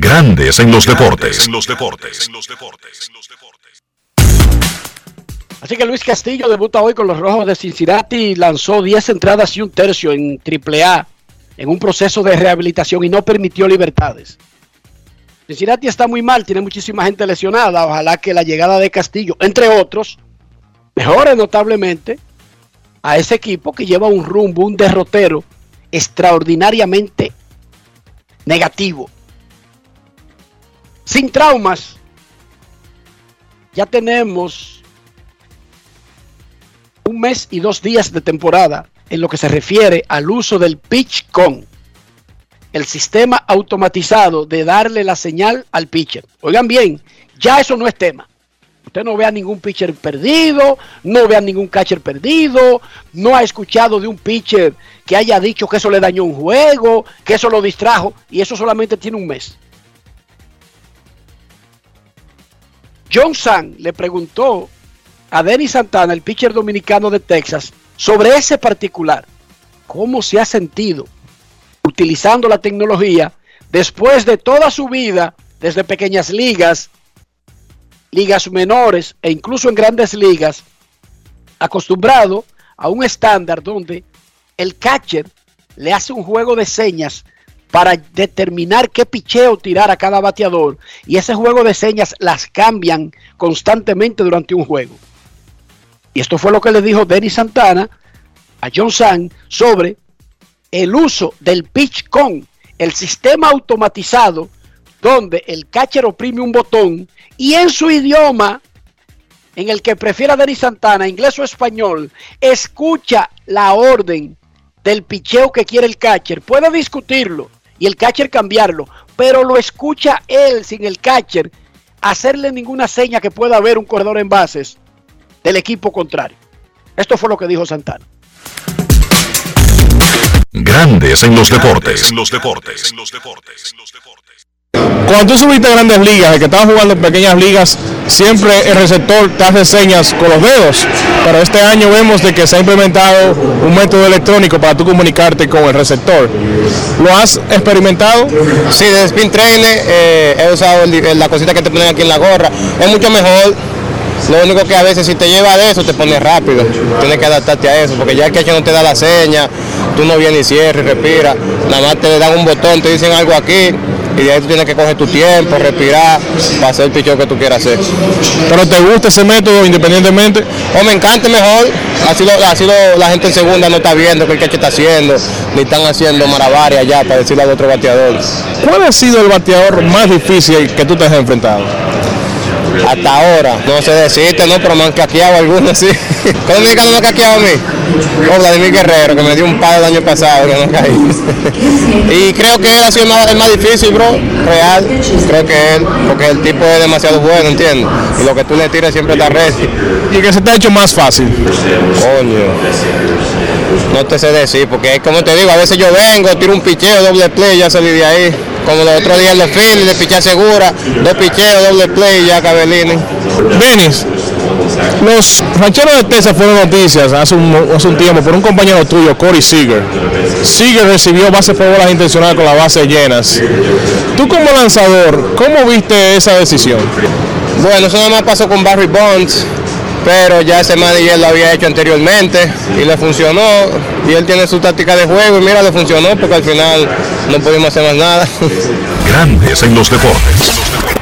Grandes en los deportes. Así que Luis Castillo debuta hoy con los Rojos de Cincinnati y lanzó 10 entradas y un tercio en AAA en un proceso de rehabilitación y no permitió libertades. Cincinnati está muy mal, tiene muchísima gente lesionada. Ojalá que la llegada de Castillo, entre otros, mejore notablemente a ese equipo que lleva un rumbo, un derrotero extraordinariamente negativo. Sin traumas, ya tenemos un mes y dos días de temporada en lo que se refiere al uso del PitchCon, el sistema automatizado de darle la señal al pitcher. Oigan bien, ya eso no es tema. Usted no vea ningún pitcher perdido, no vea ningún catcher perdido, no ha escuchado de un pitcher que haya dicho que eso le dañó un juego, que eso lo distrajo, y eso solamente tiene un mes. John San le preguntó a Denis Santana, el pitcher dominicano de Texas, sobre ese particular. ¿Cómo se ha sentido utilizando la tecnología después de toda su vida, desde pequeñas ligas, ligas menores e incluso en grandes ligas, acostumbrado a un estándar donde el catcher le hace un juego de señas para determinar qué picheo tirar a cada bateador y ese juego de señas las cambian constantemente durante un juego. Y esto fue lo que le dijo Denis Santana a John San sobre el uso del pitch con el sistema automatizado donde el catcher oprime un botón y en su idioma en el que prefiera Denis Santana, inglés o español, escucha la orden del picheo que quiere el catcher. Puede discutirlo y el catcher cambiarlo, pero lo escucha él sin el catcher hacerle ninguna seña que pueda haber un corredor en bases del equipo contrario. Esto fue lo que dijo Santana. Grandes en los deportes. En los deportes. Cuando tú subiste a grandes ligas, el que estaba jugando en pequeñas ligas, siempre el receptor te hace señas con los dedos. Pero este año vemos de que se ha implementado un método electrónico para tú comunicarte con el receptor. ¿Lo has experimentado? Sí, de Spin Trainer eh, he usado el- la cosita que te ponen aquí en la gorra. Es mucho mejor. Lo único que a veces si te lleva de eso te pone rápido. Tienes que adaptarte a eso, porque ya que no te da la seña, tú no vienes y cierras y respiras. Nada más te dan un botón, te dicen algo aquí Y de ahí tú tienes que coger tu tiempo, respirar, para hacer el picheo que tú quieras hacer. ¿Pero te gusta ese método independientemente? O me encanta mejor, así, lo, así lo- la gente en segunda no está viendo qué el catcher está haciendo, ni están haciendo maravarias ya para decirle al otro bateador. ¿Cuál ha sido el bateador más difícil que tú te has enfrentado? Hasta ahora, no sé decirte, no, pero me han caqueado algunos, sí. ¿Cómo mexicano me ha caqueado a mí? O Vladimir Guerrero, que me dio un par el año pasado, que no caí. y creo que él ha sido el más, el más difícil, bro, real. Creo que él, porque el tipo es demasiado bueno, ¿entiendes? Y lo que tú le tiras siempre está ready. ¿Y que se te ha hecho más fácil? Coño. No te sé decir, porque es como te digo, a veces yo vengo, tiro un picheo, doble play, ya salí de ahí. Como los otros días en los Phillies, de pichar segura, dos picheos, doble play, ya Cabellini. Denis, los rancheros de Texas fueron noticias hace un, hace un tiempo por un compañero tuyo, Corey Seager. Seager recibió bases por bolas intencionales con las bases llenas. Tú como lanzador, ¿cómo viste esa decisión? Bueno, eso nada más pasó con Barry Bonds, pero ya ese manager lo había hecho anteriormente y le funcionó. Y él tiene su táctica de juego y mira, le funcionó porque al final no pudimos hacer más nada. Grandes en los deportes.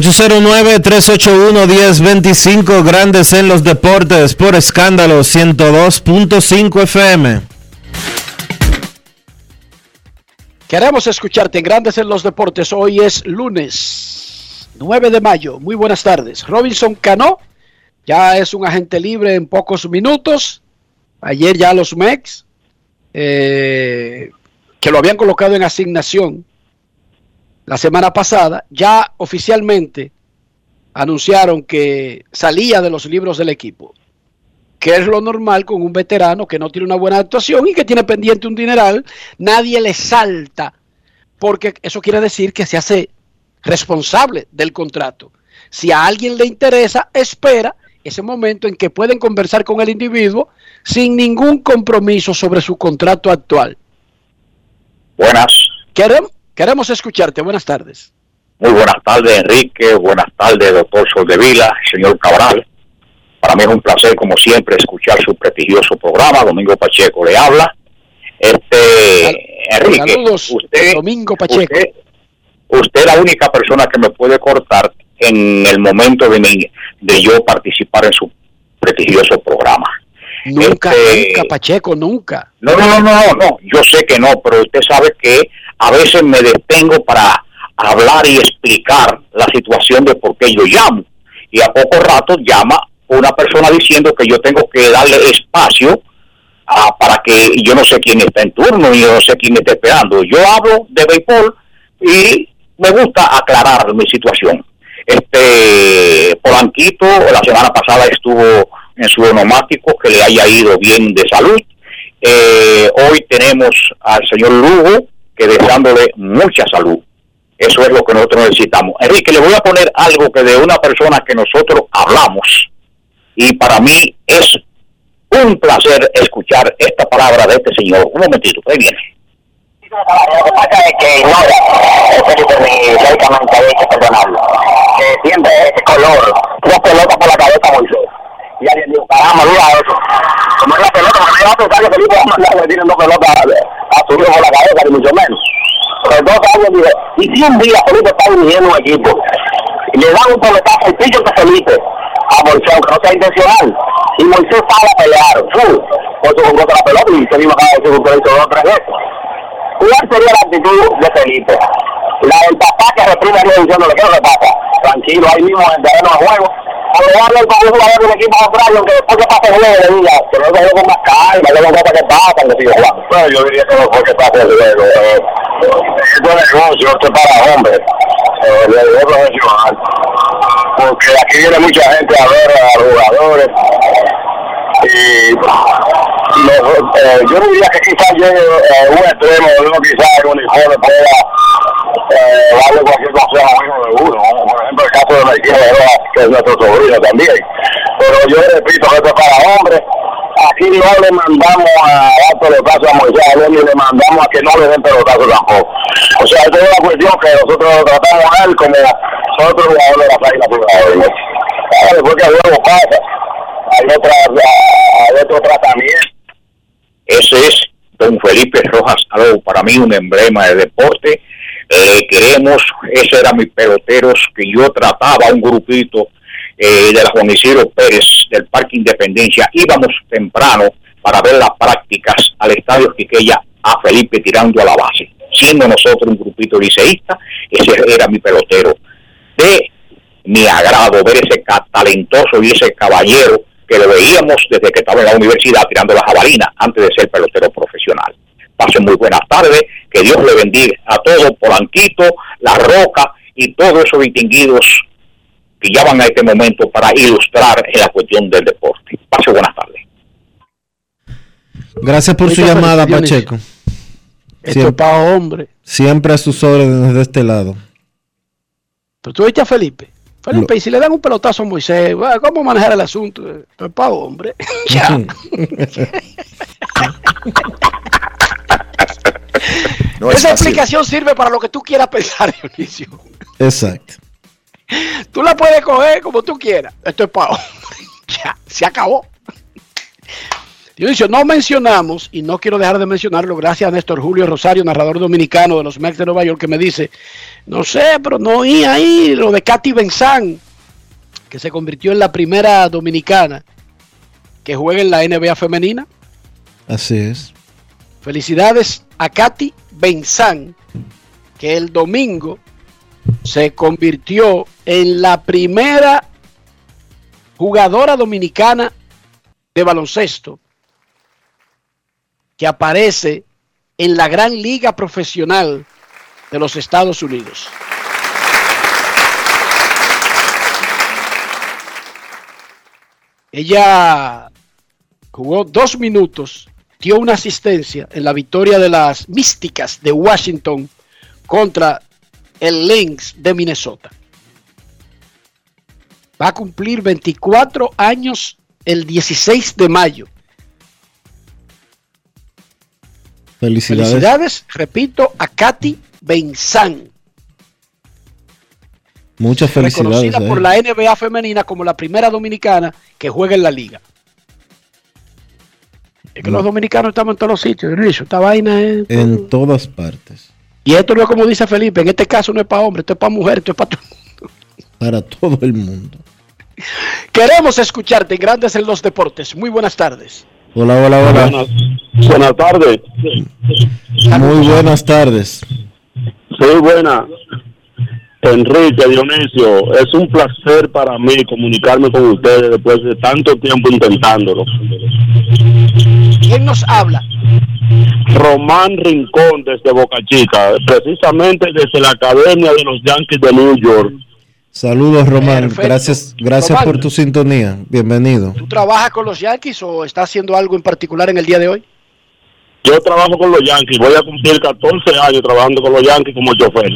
809-381-1025 Grandes en los Deportes por escándalo 102.5 FM. Queremos escucharte en Grandes en los Deportes. Hoy es lunes 9 de mayo. Muy buenas tardes. Robinson Cano ya es un agente libre en pocos minutos. Ayer ya los Mex, eh, que lo habían colocado en asignación la semana pasada, ya oficialmente anunciaron que salía de los libros del equipo. Que es lo normal con un veterano que no tiene una buena actuación y que tiene pendiente un dineral. Nadie le salta porque eso quiere decir que se hace responsable del contrato. Si a alguien le interesa, espera ese momento en que pueden conversar con el individuo sin ningún compromiso sobre su contrato actual. Buenas, Queremos, queremos escucharte. Buenas tardes. muy buenas tardes Enrique, buenas tardes doctor Soldevila, señor Cabral. Para mí es un placer como siempre escuchar su prestigioso programa. Domingo Pacheco le habla. Este Enrique, Saludos, usted, Domingo Pacheco. usted, usted es la única persona que me puede cortar en el momento de, mi- de yo participar en su prestigioso programa. Nunca, Este, nunca, Pacheco, nunca. No, no, no, no, no, yo sé que no, pero usted sabe que a veces me detengo para hablar y explicar la situación de por qué yo llamo. Y a poco rato llama una persona diciendo que yo tengo que darle espacio ah, para que yo no sé quién está en turno y yo no sé quién está esperando. Yo hablo de béisbol y me gusta aclarar mi situación. Este Polanquito la semana pasada estuvo en su onomático, que le haya ido bien de salud. Eh, hoy tenemos al señor Lugo, que deseándole mucha salud. Eso es lo que nosotros necesitamos. Enrique, le voy a poner algo que de una persona que nosotros hablamos y para mí es un placer escuchar esta palabra de este señor. Un momentito, ahí viene. Lo que pasa es que no, hay que color, por la cabeza Moisés. Y alguien dijo, caramba, mira eso. Como es la pelota, porque no a que Felipe va a mandar que tienen dos pelotas a su hijo por la cabeza, ni mucho menos. Pero dos años dijo, y si un día Felipe está dirigiendo un equipo, y le dan un peletazo al pillo de Felipe a Moisés, aunque no sea intencional, y Moisés sale a pelear, full, por su la pelota, y se mismo acaba de decir un hizo dos o tres veces. ¿Cuál sería la actitud de Felipe? La del papá que reprime a diciéndole, ¿qué es lo que pasa? Tranquilo, ahí mismo en el terreno de juego. O le darle con un jugador del equipo contrario, que después que pase el juego le diga, que no se juego con más calma, que no que pasan, que sigue jugando. Bueno, yo diría que no fue que pase el juego. Eh, esto es negocio, esto es para hombres, eh, de de profesional. Porque aquí viene mucha gente a ver a los jugadores. Y los, eh, yo diría que quizás llegue eh, un extremo, uno quizás el uniforme pueda eh, darle cualquier cosa a uno de uno, por ejemplo el caso de Herrera, que es nuestro sobrino también. pero yo repito que esto es para hombres. Aquí no le mandamos a dar pelotazo a Moisés ni le mandamos a que no le den pelotazo tampoco. O sea, esta es una cuestión que nosotros tratamos a él como nosotros jugadores de las águilas. Ahora, después que el juego pasa, hay, otra, hay otro tratamiento. Ese es don Felipe Rojas Aló, para mí un emblema de deporte. Le queremos, ese era mi peloteros que yo trataba, un grupito eh, de la Juan Isidro Pérez del Parque Independencia. Íbamos temprano para ver las prácticas al Estadio Quiqueya a Felipe tirando a la base. Siendo nosotros un grupito liceísta, ese era mi pelotero. De mi agrado ver ese talentoso y ese caballero que lo veíamos desde que estaba en la universidad tirando la jabalina antes de ser pelotero profesional. Pasen muy buenas tardes, que Dios le bendiga a todos, Polanquito, La Roca y todos esos distinguidos que ya van a este momento para ilustrar en la cuestión del deporte. Pasen buenas tardes. Gracias por su llamada. Pacheco. Esto para hombre. siempre a sus órdenes de este lado. Pero tú viste a Felipe. Felipe, y si le dan un pelotazo a Moisés, ¿cómo manejar el asunto? Esto es para hombre. ya. No es Esa fácil. explicación sirve para lo que tú quieras pensar, Dionisio. Exacto. Tú la puedes coger como tú quieras. Esto es para hombre. Ya, se acabó. Dionisio, no mencionamos, y no quiero dejar de mencionarlo, gracias a Néstor Julio Rosario, narrador dominicano de los Mets de Nueva York, que me dice, no sé, pero no oí ahí lo de Katy Benzán, que se convirtió en la primera dominicana que juega en la NBA femenina. Así es. Felicidades a Katy Benzán, que el domingo se convirtió en la primera jugadora dominicana de baloncesto que aparece en la gran liga profesional de los Estados Unidos. Ella jugó dos minutos, dio una asistencia en la victoria de las Místicas de Washington contra el Lynx de Minnesota. Va a cumplir 24 años el 16 de mayo. Felicidades. Felicidades, repito, a Katy Benzán, Muchas felicidades. reconocida por él. la NBA femenina como la primera dominicana que juega en la liga. Es que los dominicanos estamos en todos los sitios, Dionisio, esta vaina es... En todas partes. Y esto no es como dice Felipe, en este caso no es para hombre, esto es para mujer, esto es para... Para todo el mundo. Queremos escucharte en Grandes en los Deportes. Muy buenas tardes. Hola, hola, hola. Buenas tardes. Muy buenas tardes. Sí, buena. Enrique Dionisio, es un placer para mí comunicarme con ustedes después de tanto tiempo intentándolo. ¿Quién nos habla? Román Rincón desde Boca Chica, precisamente desde la Academia de los Yankees de New York. Saludos, Román. Perfecto. Gracias, gracias Román. por tu sintonía. Bienvenido. ¿Tú trabajas con los Yankees o estás haciendo algo en particular en el día de hoy? Yo trabajo con los Yankees, voy a cumplir 14 años trabajando con los Yankees como chofer.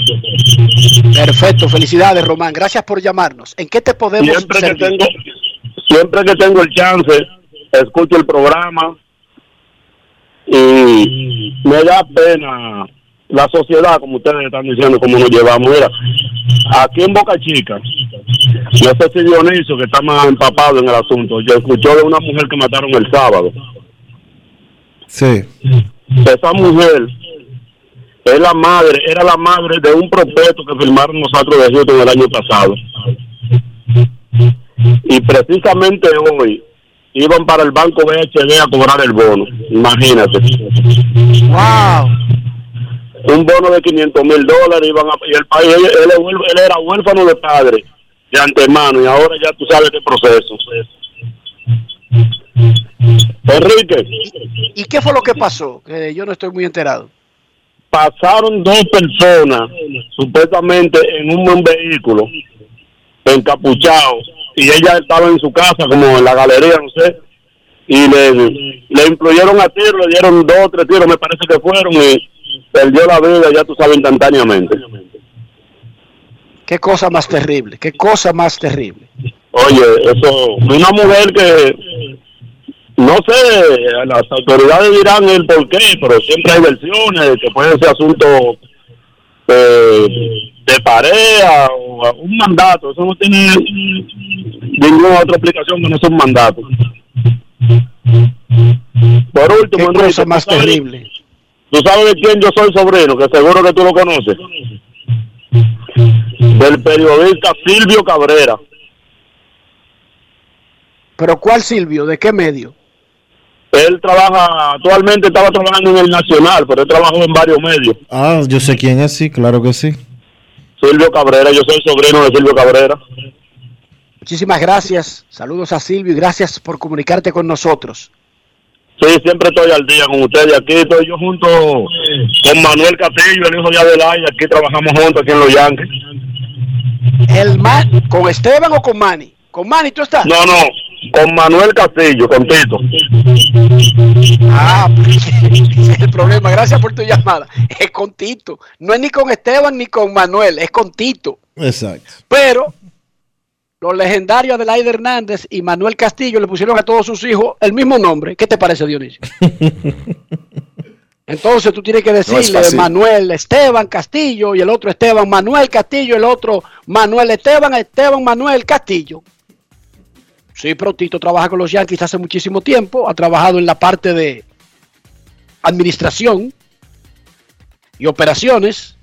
Perfecto, felicidades Román, gracias por llamarnos. ¿En qué te podemos Siempre que tengo, siempre que tengo el chance, escucho el programa y me da pena la sociedad, como ustedes están diciendo, cómo nos llevamos. Mira, aquí en Boca Chica, no sé si Dionisio, que está más empapado en el asunto, yo escuché de una mujer que mataron el sábado. Sí. Esa mujer es la madre, era la madre de un prospecto que firmaron nosotros de Houston el año pasado. Y precisamente hoy iban para el banco BHD a cobrar el bono. Imagínate. ¡Wow! Un bono de 500 mil dólares iban a, y el país, él, era huérfano de padre de antemano y ahora ya tú sabes qué proceso. Enrique. ¿Y qué fue lo que pasó? Que yo no estoy muy enterado. pasaron dos personas supuestamente en un vehículo encapuchados y ella estaba en su casa como en la galería no sé y le, le influyeron a tiro le dieron dos o tres tiros me parece que fueron y perdió la vida ya tú sabes instantáneamente Qué cosa más terrible, qué cosa más terrible. Oye, eso, una mujer que, no sé, las autoridades dirán el por qué, pero siempre hay versiones, que pueden ser asuntos eh, de pareja o un mandato, eso no tiene ninguna otra explicación que no sea un mandato. Por último, Qué cosa más ¿tú sabes- terrible. ¿Tú sabes de quién yo soy sobrino? Que seguro que tú lo conoces. Del periodista Silvio Cabrera. ¿Pero cuál Silvio? ¿De qué medio? Él trabaja, actualmente estaba trabajando en el Nacional, pero él trabajó en varios medios. Ah, yo sé quién es, sí, claro que sí. Silvio Cabrera, yo soy sobrino de Silvio Cabrera. Muchísimas gracias. Saludos a Silvio y gracias por comunicarte con nosotros. Sí, siempre estoy al día con ustedes. Aquí estoy yo junto con Manuel Castillo, el hijo de Adelaide. Aquí trabajamos juntos aquí en los Yankees. El Ma- ¿Con Esteban o con Manny? ¿Con Manny tú estás? No, no, con Manuel Castillo, con Tito. Ah, porque ese es el problema. Gracias por tu llamada. Es con Tito. No es ni con Esteban ni con Manuel, es con Tito. Exacto. Pero los legendarios Adelaide Hernández y Manuel Castillo le pusieron a todos sus hijos el mismo nombre. ¿Qué te parece, Dionisio? Entonces tú tienes que decirle. Manuel Esteban Castillo y el otro Esteban Manuel Castillo, el otro Manuel Esteban Esteban Manuel Castillo. Sí, pero Tito trabaja con los Yankees hace muchísimo tiempo, ha trabajado en la parte de administración y operaciones.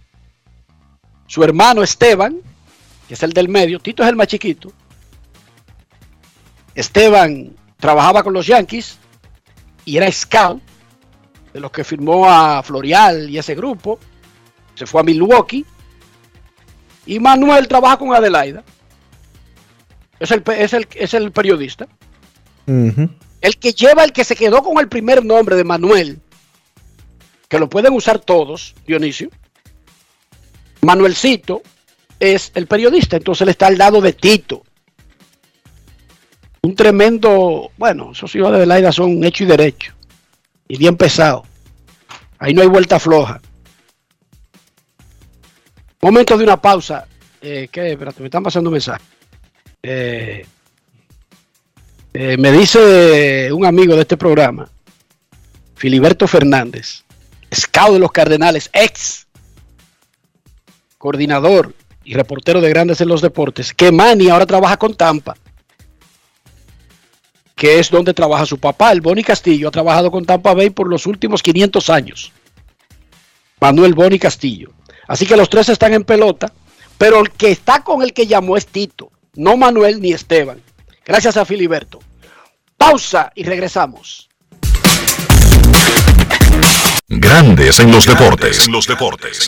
Su hermano Esteban, que es el del medio, Tito es el más chiquito. Esteban trabajaba con los Yankees y era scout de los que firmó a Florial y ese grupo. Se fue a Milwaukee. Y Manuel trabaja con Adelaida. Es el, es el, es el periodista. El que lleva, el que se quedó con el primer nombre de Manuel, que lo pueden usar todos, Dionisio. Manuelcito es el periodista, entonces él está al lado de Tito. Un tremendo, bueno, esos hijos de Adelaida son hecho y derecho. Y bien pesado. Ahí no hay vuelta floja. Momento de una pausa. Eh, ¿Qué? Espérate, me están pasando un mensaje. Eh, eh, me dice un amigo de este programa, Filiberto Fernández, scout de los Cardenales, ex coordinador y reportero de Grandes en los Deportes, que Manny ahora trabaja con Tampa, que es donde trabaja su papá, el Boni Castillo, ha trabajado con Tampa Bay por los últimos 500 años. Manuel Boni Castillo. Así que los tres están en pelota, pero el que está con el que llamó es Tito, no Manuel ni Esteban. Gracias a Filiberto. Pausa y regresamos. Grandes en los deportes. En los deportes.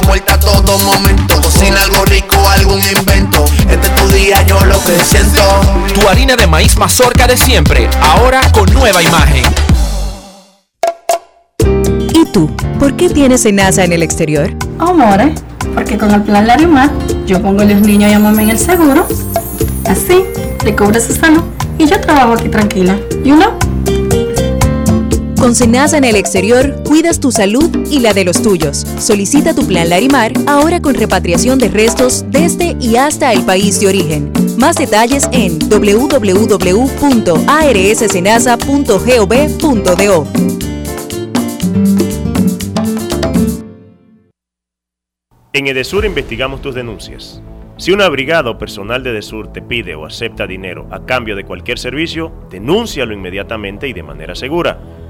vuelta a todo momento. Cocina algo rico, algún invento. Este es tu día, yo lo se siento. Tu harina de maíz mazorca de siempre, ahora con nueva imagen. ¿Y tú? ¿Por qué tienes NASA en el exterior? Amore, porque con el plan Larimar yo pongo a los niños y a mamá en el seguro. Así, le cubre su salud y yo trabajo aquí tranquila. ¿You know? Con Senasa en el exterior, cuidas tu salud y la de los tuyos. Solicita tu plan Larimar ahora con repatriación de restos desde y hasta el país de origen. Más detalles en www.arssenasa.gov.do. En Edesur investigamos tus denuncias. Si una brigada o personal de Edesur te pide o acepta dinero a cambio de cualquier servicio, denúncialo inmediatamente y de manera segura,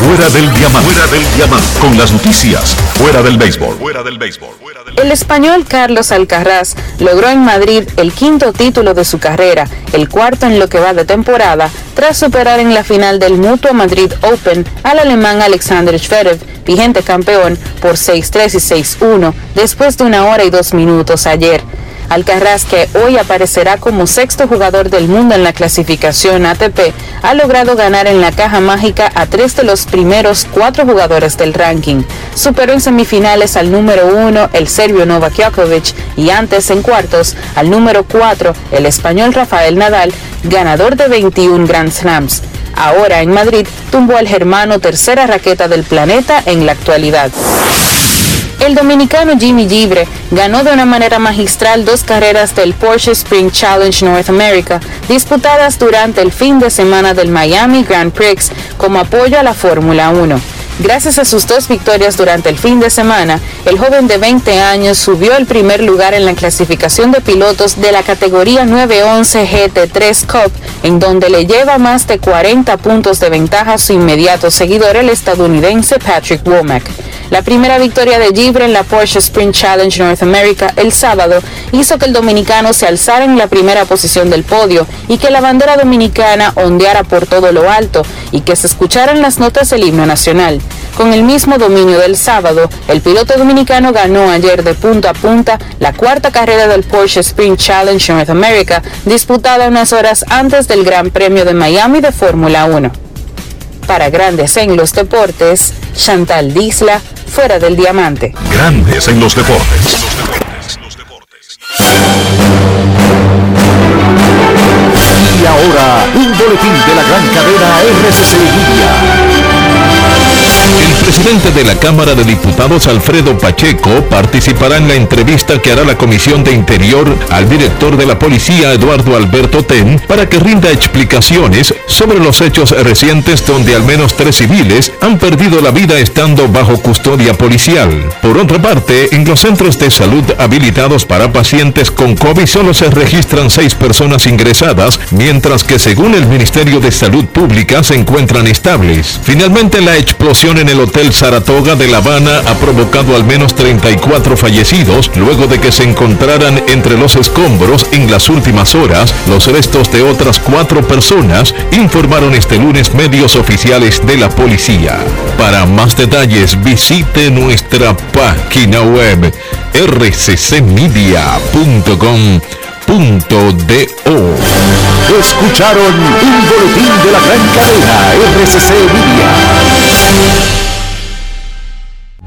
Fuera del diamante. Fuera del diamante. Con las noticias. Fuera del béisbol. Fuera del béisbol. El español Carlos Alcaraz logró en Madrid el quinto título de su carrera, el cuarto en lo que va de temporada, tras superar en la final del Mutua Madrid Open al alemán Alexander Zverev, vigente campeón, por 6-3 y 6-1, después de una hora y dos minutos ayer. Alcaraz, que hoy aparecerá como sexto jugador del mundo en la clasificación ATP, ha logrado ganar en la caja mágica a tres de los primeros cuatro jugadores del ranking. Superó en semifinales al número uno, el serbio Novak Djokovic, y antes en cuartos al número cuatro, el español Rafael Nadal, ganador de 21 Grand Slams. Ahora en Madrid tumbó al germano tercera raqueta del planeta en la actualidad. El dominicano Jimmy Gibre ganó de una manera magistral dos carreras del Porsche Spring Challenge North America, disputadas durante el fin de semana del Miami Grand Prix como apoyo a la Fórmula 1. Gracias a sus dos victorias durante el fin de semana, el joven de 20 años subió al primer lugar en la clasificación de pilotos de la categoría 911 GT3 Cup, en donde le lleva más de 40 puntos de ventaja a su inmediato seguidor, el estadounidense Patrick Womack. La primera victoria de Gibre en la Porsche Sprint Challenge North America el sábado hizo que el dominicano se alzara en la primera posición del podio y que la bandera dominicana ondeara por todo lo alto y que se escucharan las notas del himno nacional. Con el mismo dominio del sábado, el piloto dominicano ganó ayer de punta a punta la cuarta carrera del Porsche Sprint Challenge North America, disputada unas horas antes del Gran Premio de Miami de Fórmula 1. Para Grandes en los Deportes, Chantal Disla, fuera del diamante. Grandes en los deportes. Y ahora, un boletín de la gran cadena RCC Media. Presidente de la Cámara de Diputados, Alfredo Pacheco, participará en la entrevista que hará la Comisión de Interior al director de la Policía, Eduardo Alberto Ten, para que rinda explicaciones sobre los hechos recientes donde al menos tres civiles han perdido la vida estando bajo custodia policial. Por otra parte, en los centros de salud habilitados para pacientes con COVID solo se registran seis personas ingresadas, mientras que según el Ministerio de Salud Pública se encuentran estables. Finalmente, la explosión en el Hotel Saratoga de La Habana ha provocado al menos 34 fallecidos luego de que se encontraran entre los escombros en las últimas horas los restos de otras cuatro personas, informaron este lunes medios oficiales de la policía. Para más detalles visite nuestra página web rccmedia.com.do. Escucharon un boletín de la gran cadena RCC Media.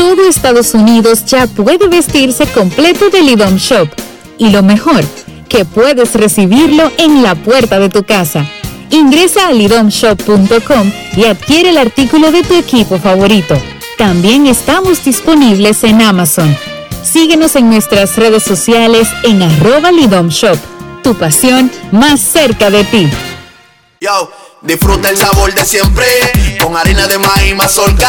Todo Estados Unidos ya puede vestirse completo del IDOM Shop. Y lo mejor, que puedes recibirlo en la puerta de tu casa. Ingresa a lidomshop.com y adquiere el artículo de tu equipo favorito. También estamos disponibles en Amazon. Síguenos en nuestras redes sociales en arroba lidomshop. Tu pasión más cerca de ti. Yo, disfruta el sabor de siempre con harina de maíz mazorca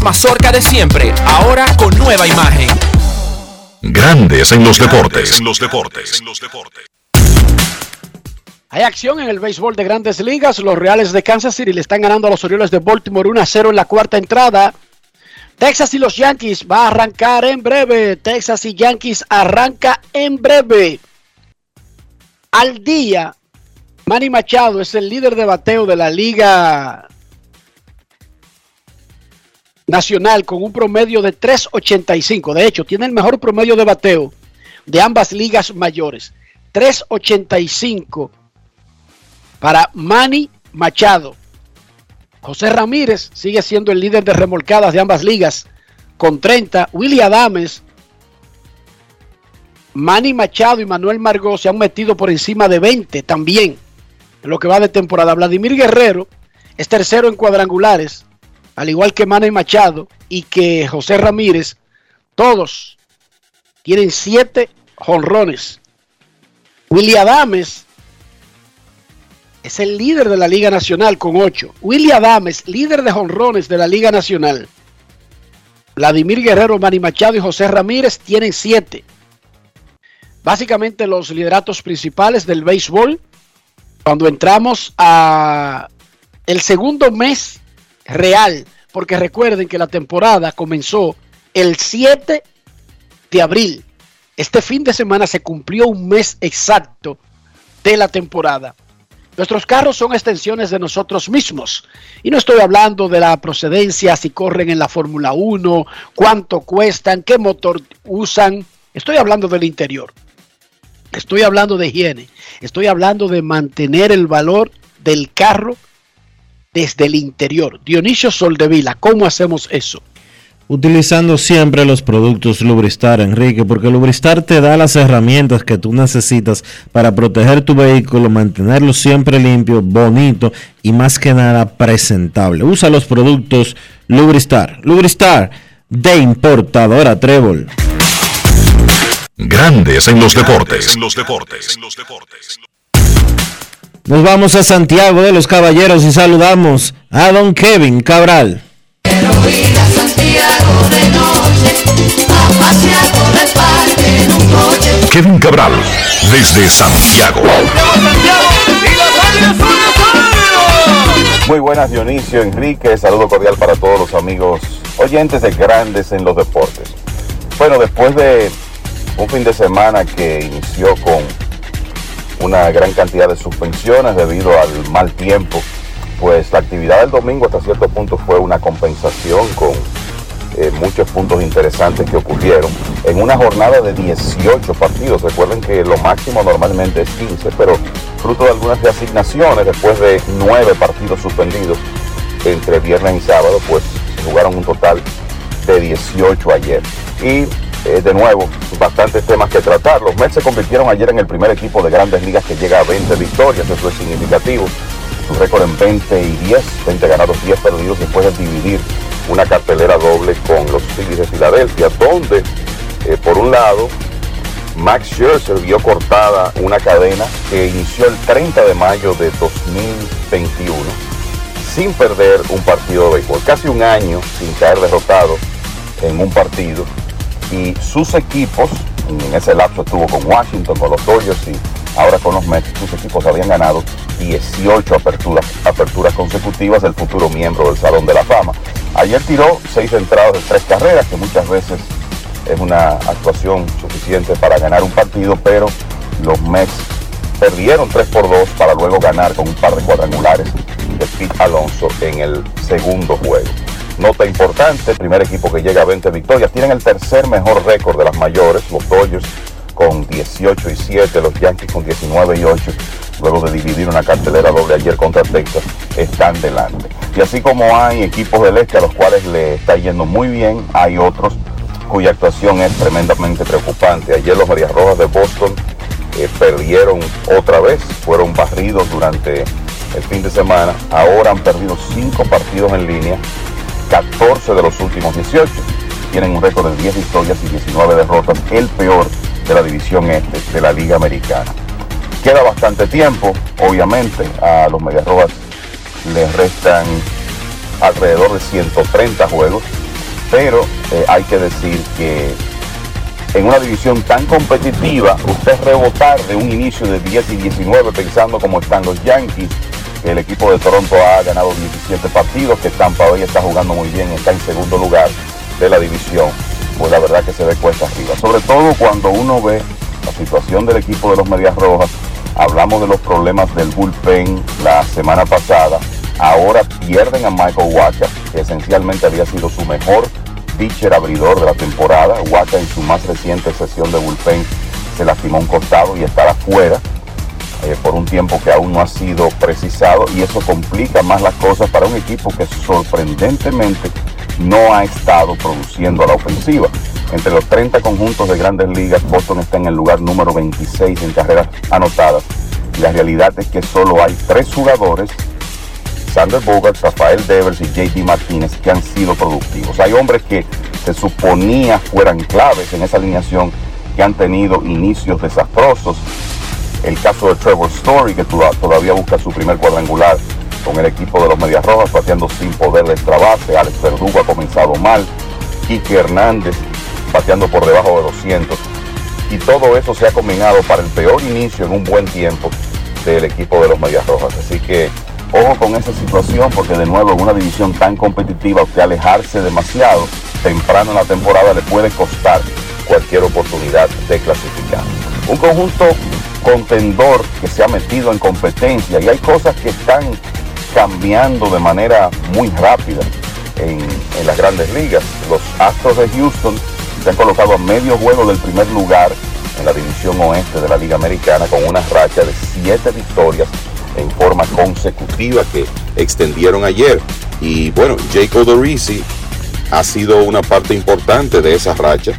mazorca de siempre, ahora con nueva imagen. Grandes en los deportes. En los deportes. Hay acción en el béisbol de grandes ligas. Los Reales de Kansas City le están ganando a los Orioles de Baltimore 1 a 0 en la cuarta entrada. Texas y los Yankees va a arrancar en breve. Texas y Yankees arranca en breve. Al día, Manny Machado es el líder de bateo de la Liga Nacional con un promedio de 3.85. De hecho, tiene el mejor promedio de bateo de ambas ligas mayores. 3.85 para Manny Machado. José Ramírez sigue siendo el líder de remolcadas de ambas ligas con 30. Willy Adames, Manny Machado y Manuel Margot se han metido por encima de 20 también en lo que va de temporada. Vladimir Guerrero es tercero en cuadrangulares, al igual que Manny Machado y que José Ramírez. Todos tienen 7 jonrones. Willy Adames es el líder de la Liga Nacional con 8. Willy Adames, líder de jonrones de la Liga Nacional. Vladimir Guerrero, Manny Machado y José Ramírez tienen 7. Básicamente los lideratos principales del béisbol. Cuando entramos a el segundo mes real, porque recuerden que la temporada comenzó el 7 de abril. Este fin de semana se cumplió un mes exacto de la temporada. Nuestros carros son extensiones de nosotros mismos. Y no estoy hablando de la procedencia, si corren en la Fórmula 1, cuánto cuestan, qué motor usan. Estoy hablando del interior. Estoy hablando de higiene. Estoy hablando de mantener el valor del carro desde el interior. Dionisio Soldevila, ¿cómo hacemos eso? Utilizando siempre los productos Lubristar, Enrique, porque Lubristar te da las herramientas que tú necesitas para proteger tu vehículo, mantenerlo siempre limpio, bonito y más que nada presentable. Usa los productos Lubristar. Lubristar de importadora Trébol. Grandes en los deportes. los deportes. Nos vamos a Santiago de los Caballeros y saludamos a don Kevin Cabral. Kevin Cabral, desde Santiago. Muy buenas Dionisio, Enrique, saludo cordial para todos los amigos oyentes de Grandes en los Deportes. Bueno, después de un fin de semana que inició con una gran cantidad de suspensiones debido al mal tiempo, pues la actividad del domingo hasta cierto punto fue una compensación con eh, muchos puntos interesantes que ocurrieron en una jornada de 18 partidos. Recuerden que lo máximo normalmente es 15, pero fruto de algunas reasignaciones después de nueve partidos suspendidos entre viernes y sábado, pues jugaron un total de 18 ayer. Y eh, de nuevo, bastantes temas que tratar. Los Mets se convirtieron ayer en el primer equipo de grandes ligas que llega a 20 victorias, eso es significativo. Un récord en 20 y 10, 20 ganados, 10 perdidos después de dividir una cartelera doble con los Phillies de Filadelfia, donde eh, por un lado Max Scherzer vio cortada una cadena que inició el 30 de mayo de 2021 sin perder un partido de béisbol, casi un año sin caer derrotado en un partido y sus equipos, en ese lapso estuvo con Washington, con los Dodgers y Ahora con los Mets, sus equipos habían ganado 18 aperturas, aperturas consecutivas del futuro miembro del Salón de la Fama. Ayer tiró seis entradas de tres carreras, que muchas veces es una actuación suficiente para ganar un partido, pero los Mets perdieron 3 por 2 para luego ganar con un par de cuadrangulares de Pete Alonso en el segundo juego. Nota importante, primer equipo que llega a 20 victorias, tienen el tercer mejor récord de las mayores, los Dodgers con 18 y 7, los Yankees con 19 y 8, luego de dividir una cartelera doble ayer contra Texas, están delante. Y así como hay equipos del este a los cuales le está yendo muy bien, hay otros cuya actuación es tremendamente preocupante. Ayer los Marias Rojas de Boston eh, perdieron otra vez, fueron barridos durante el fin de semana, ahora han perdido 5 partidos en línea, 14 de los últimos 18, tienen un récord de 10 victorias y 19 derrotas, el peor de la división este de la Liga Americana. Queda bastante tiempo, obviamente, a los Medias Rojas les restan alrededor de 130 juegos, pero eh, hay que decir que en una división tan competitiva, usted rebotar de un inicio de 10 y 19 pensando como están los Yankees, el equipo de Toronto ha ganado 17 partidos, que Tampa Bay está jugando muy bien, está en segundo lugar de la división, pues la verdad que se ve cuesta arriba. Sobre todo cuando uno ve la situación del equipo de los Medias Rojas, hablamos de los problemas del bullpen la semana pasada, ahora pierden a Michael Wacha, que esencialmente había sido su mejor pitcher abridor de la temporada. Wacha en su más reciente sesión de bullpen se lastimó un costado y estará fuera eh, por un tiempo que aún no ha sido precisado y eso complica más las cosas para un equipo que sorprendentemente no ha estado produciendo a la ofensiva. Entre los 30 conjuntos de grandes ligas, Boston está en el lugar número 26 en carreras anotadas. La realidad es que solo hay tres jugadores Sander Bogart, Rafael Devers y JD Martínez que han sido productivos. Hay hombres que se suponía fueran claves en esa alineación que han tenido inicios desastrosos. El caso de Trevor Story, que todavía busca su primer cuadrangular con el equipo de los Medias Rojas, pateando sin poder de extra base. Alex Verdugo ha comenzado mal. Quique Hernández bateando por debajo de 200. Y todo eso se ha combinado para el peor inicio en un buen tiempo del equipo de los Medias Rojas. Así que Ojo con esa situación porque de nuevo en una división tan competitiva que alejarse demasiado temprano en la temporada le puede costar cualquier oportunidad de clasificar. Un conjunto contendor que se ha metido en competencia y hay cosas que están cambiando de manera muy rápida en, las grandes ligas. Los Astros de Houston se han colocado a medio juego del primer lugar en la división oeste de la Liga Americana con una racha de siete victorias en forma consecutiva que extendieron ayer. Y bueno, Jake Odorizzi ha sido una parte importante de esa racha.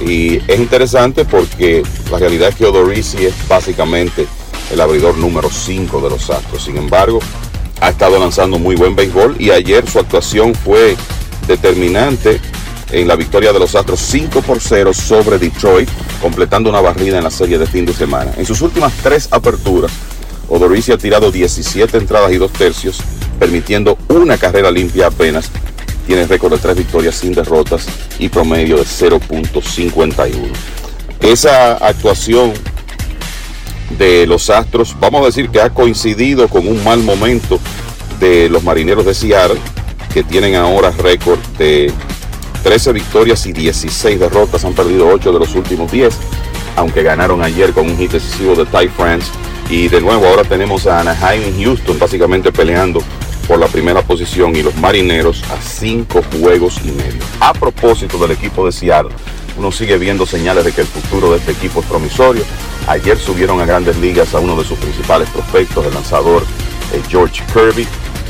Y es interesante porque la realidad es que Odorizzi es básicamente el abridor número 5 de los Astros. Sin embargo, ha estado lanzando muy buen béisbol y ayer su actuación fue determinante en la victoria de los Astros 5 por 0 sobre Detroit, completando una barrida en la serie de fin de semana. En sus últimas tres aperturas, Odorizzi ha tirado 17 entradas y dos tercios, permitiendo una carrera limpia apenas. Tiene récord de tres victorias sin derrotas y promedio de 0.51. Esa actuación de los Astros, vamos a decir que ha coincidido con un mal momento de los Marineros de Seattle, que tienen ahora récord de 13 victorias y 16 derrotas, han perdido 8 de los últimos 10, aunque ganaron ayer con un hit decisivo de Ty France y de nuevo ahora tenemos a Anaheim y Houston básicamente peleando por la primera posición y los marineros a cinco juegos y medio. A propósito del equipo de Seattle, uno sigue viendo señales de que el futuro de este equipo es promisorio. Ayer subieron a grandes ligas a uno de sus principales prospectos, el lanzador eh, George Kirby,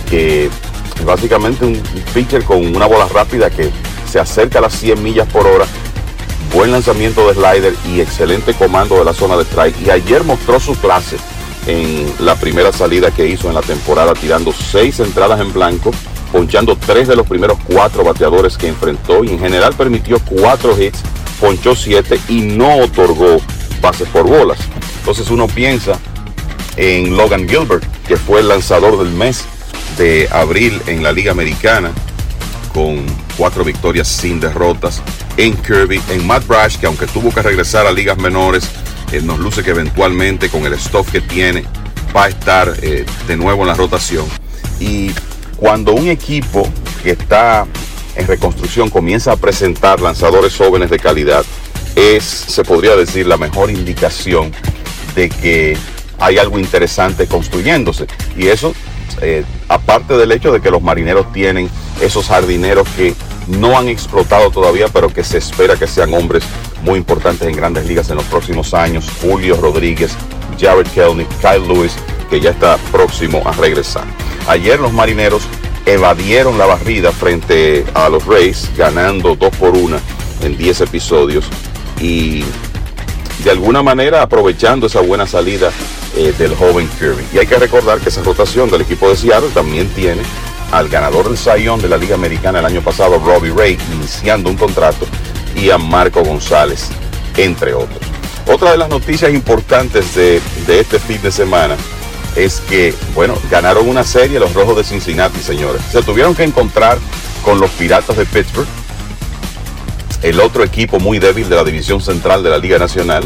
que es básicamente un pitcher con una bola rápida que se acerca a las 100 millas por hora buen lanzamiento de slider y excelente comando de la zona de strike. Y ayer mostró su clase en la primera salida que hizo en la temporada, tirando seis entradas en blanco, ponchando tres de los primeros cuatro bateadores que enfrentó y en general permitió cuatro hits, ponchó siete y no otorgó bases por bolas. Entonces uno piensa en Logan Gilbert, que fue el lanzador del mes de abril en la Liga Americana, con cuatro victorias sin derrotas. En Kirby, en Matt Brash, que aunque tuvo que regresar a ligas menores, eh, nos luce que eventualmente con el stock que tiene va a estar eh, de nuevo en la rotación. Y cuando un equipo que está en reconstrucción comienza a presentar lanzadores jóvenes de calidad, es, se podría decir, la mejor indicación de que hay algo interesante construyéndose. Y eso, eh, aparte del hecho de que los marineros tienen esos jardineros que no han explotado todavía, pero que se espera que sean hombres muy importantes en grandes ligas en los próximos años. Julio Rodríguez, Jared Kelly, Kyle Lewis, que ya está próximo a regresar. Ayer los marineros evadieron la barrida frente a los Rays, ganando 2 por 1 en 10 episodios y de alguna manera aprovechando esa buena salida eh, del joven Kirby. Y hay que recordar que esa rotación del equipo de Seattle también tiene al ganador del Sayón de la Liga Americana el año pasado, Robbie Ray, iniciando un contrato, y a Marco González, entre otros. Otra de las noticias importantes de, de este fin de semana es que, bueno, ganaron una serie los Rojos de Cincinnati, señores. Se tuvieron que encontrar con los Piratas de Pittsburgh, el otro equipo muy débil de la división central de la Liga Nacional,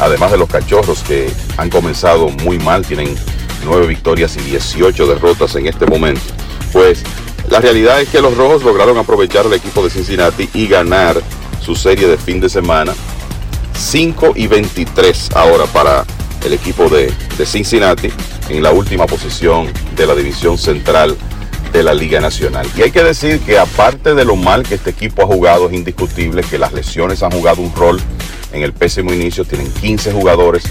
además de los Cachorros que han comenzado muy mal, tienen nueve victorias y 18 derrotas en este momento. Pues la realidad es que los Rojos lograron aprovechar el equipo de Cincinnati y ganar su serie de fin de semana. 5 y 23 ahora para el equipo de, de Cincinnati en la última posición de la división central de la Liga Nacional. Y hay que decir que aparte de lo mal que este equipo ha jugado, es indiscutible que las lesiones han jugado un rol en el pésimo inicio. Tienen 15 jugadores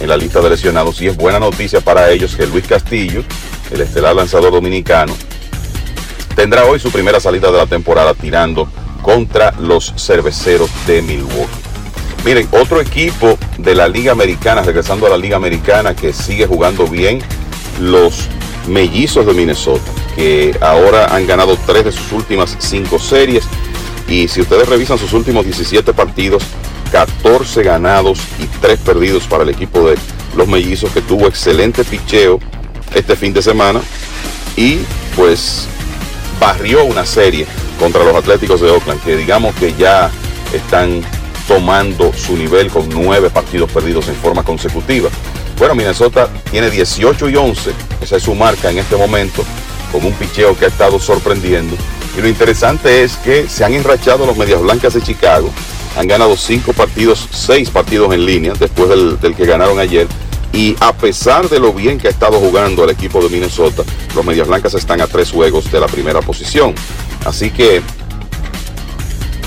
en la lista de lesionados y es buena noticia para ellos que Luis Castillo, el estelar lanzador dominicano, tendrá hoy su primera salida de la temporada tirando contra los cerveceros de Milwaukee. Miren, otro equipo de la Liga Americana, regresando a la Liga Americana, que sigue jugando bien, los Mellizos de Minnesota, que ahora han ganado tres de sus últimas cinco series. Y si ustedes revisan sus últimos 17 partidos, 14 ganados y 3 perdidos para el equipo de los Mellizos, que tuvo excelente picheo este fin de semana. Y pues barrió una serie contra los Atléticos de Oakland, que digamos que ya están tomando su nivel con nueve partidos perdidos en forma consecutiva. Bueno, Minnesota tiene 18 y 11, esa es su marca en este momento, con un picheo que ha estado sorprendiendo. Y lo interesante es que se han enrachado los Medias Blancas de Chicago, han ganado cinco partidos, seis partidos en línea después del, del que ganaron ayer. Y a pesar de lo bien que ha estado jugando el equipo de Minnesota, los Medias Blancas están a tres juegos de la primera posición. Así que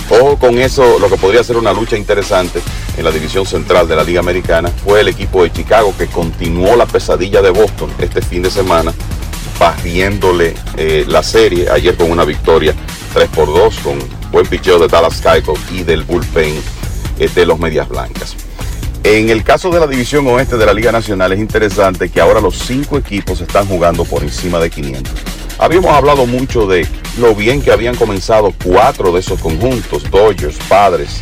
Ojo con eso, lo que podría ser una lucha interesante en la división central de la Liga Americana fue el equipo de Chicago que continuó la pesadilla de Boston este fin de semana, barriéndole eh, la serie ayer con una victoria 3 por 2 con buen picheo de Dallas Keuchel y del bullpen eh, de los Medias Blancas. En el caso de la división oeste de la Liga Nacional es interesante que ahora los cinco equipos están jugando por encima de 500. Habíamos hablado mucho de lo bien que habían comenzado cuatro de esos conjuntos, Dodgers, Padres,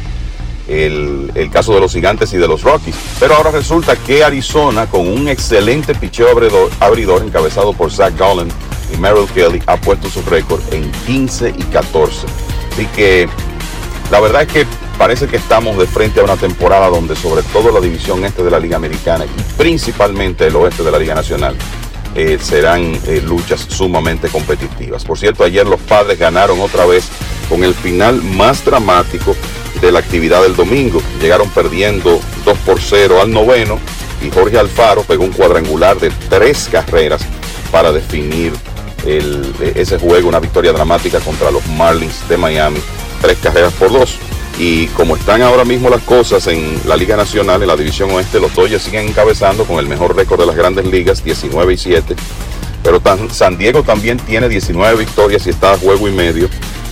el, caso de los Gigantes y de los Rockies. Pero ahora resulta que Arizona, con un excelente picheo abridor, abridor encabezado por Zach Gallen y Merrill Kelly, ha puesto su récord en 15 y 14. Así que la verdad es que parece que estamos de frente a una temporada donde sobre todo la división este de la Liga Americana y principalmente el oeste de la Liga Nacional eh, serán eh, luchas sumamente competitivas. Por cierto, ayer los padres ganaron otra vez con el final más dramático de la actividad del domingo. Llegaron perdiendo 2 por 0 al noveno y Jorge Alfaro pegó un cuadrangular de tres carreras para definir el, ese juego, una victoria dramática contra los Marlins de Miami, tres carreras por dos. Y como están ahora mismo las cosas en la Liga Nacional, en la División Oeste, los Dodgers siguen encabezando con el mejor récord de las grandes ligas, 19 y 7. Pero tan, San Diego también tiene 19 victorias y está a juego y medio.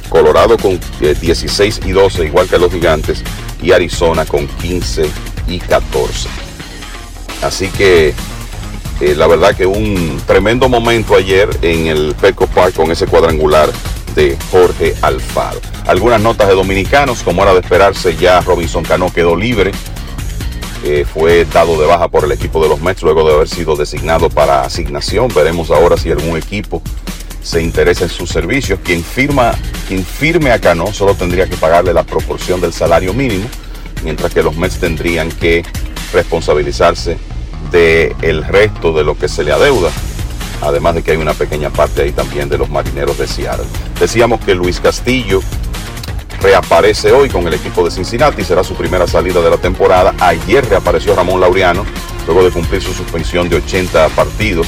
Colorado con eh, 16 y 12, igual que los gigantes. Y Arizona con 15 y 14. Así que eh, la verdad que un tremendo momento ayer en el Petco Park con ese cuadrangular de Jorge Alfaro. Algunas notas de dominicanos, como era de esperarse, ya Robinson Cano quedó libre. Eh, fue dado de baja por el equipo de los Mets luego de haber sido designado para asignación. Veremos ahora si algún equipo se interesa en sus servicios. Quien, firma, quien firme a Cano solo tendría que pagarle la proporción del salario mínimo, mientras que los Mets tendrían que responsabilizarse del el resto de lo que se le adeuda. Además de que hay una pequeña parte ahí también de los marineros de Seattle. Decíamos que Luis Castillo reaparece hoy con el equipo de Cincinnati, será su primera salida de la temporada. Ayer reapareció Ramón Laureano, luego de cumplir su suspensión de 80 partidos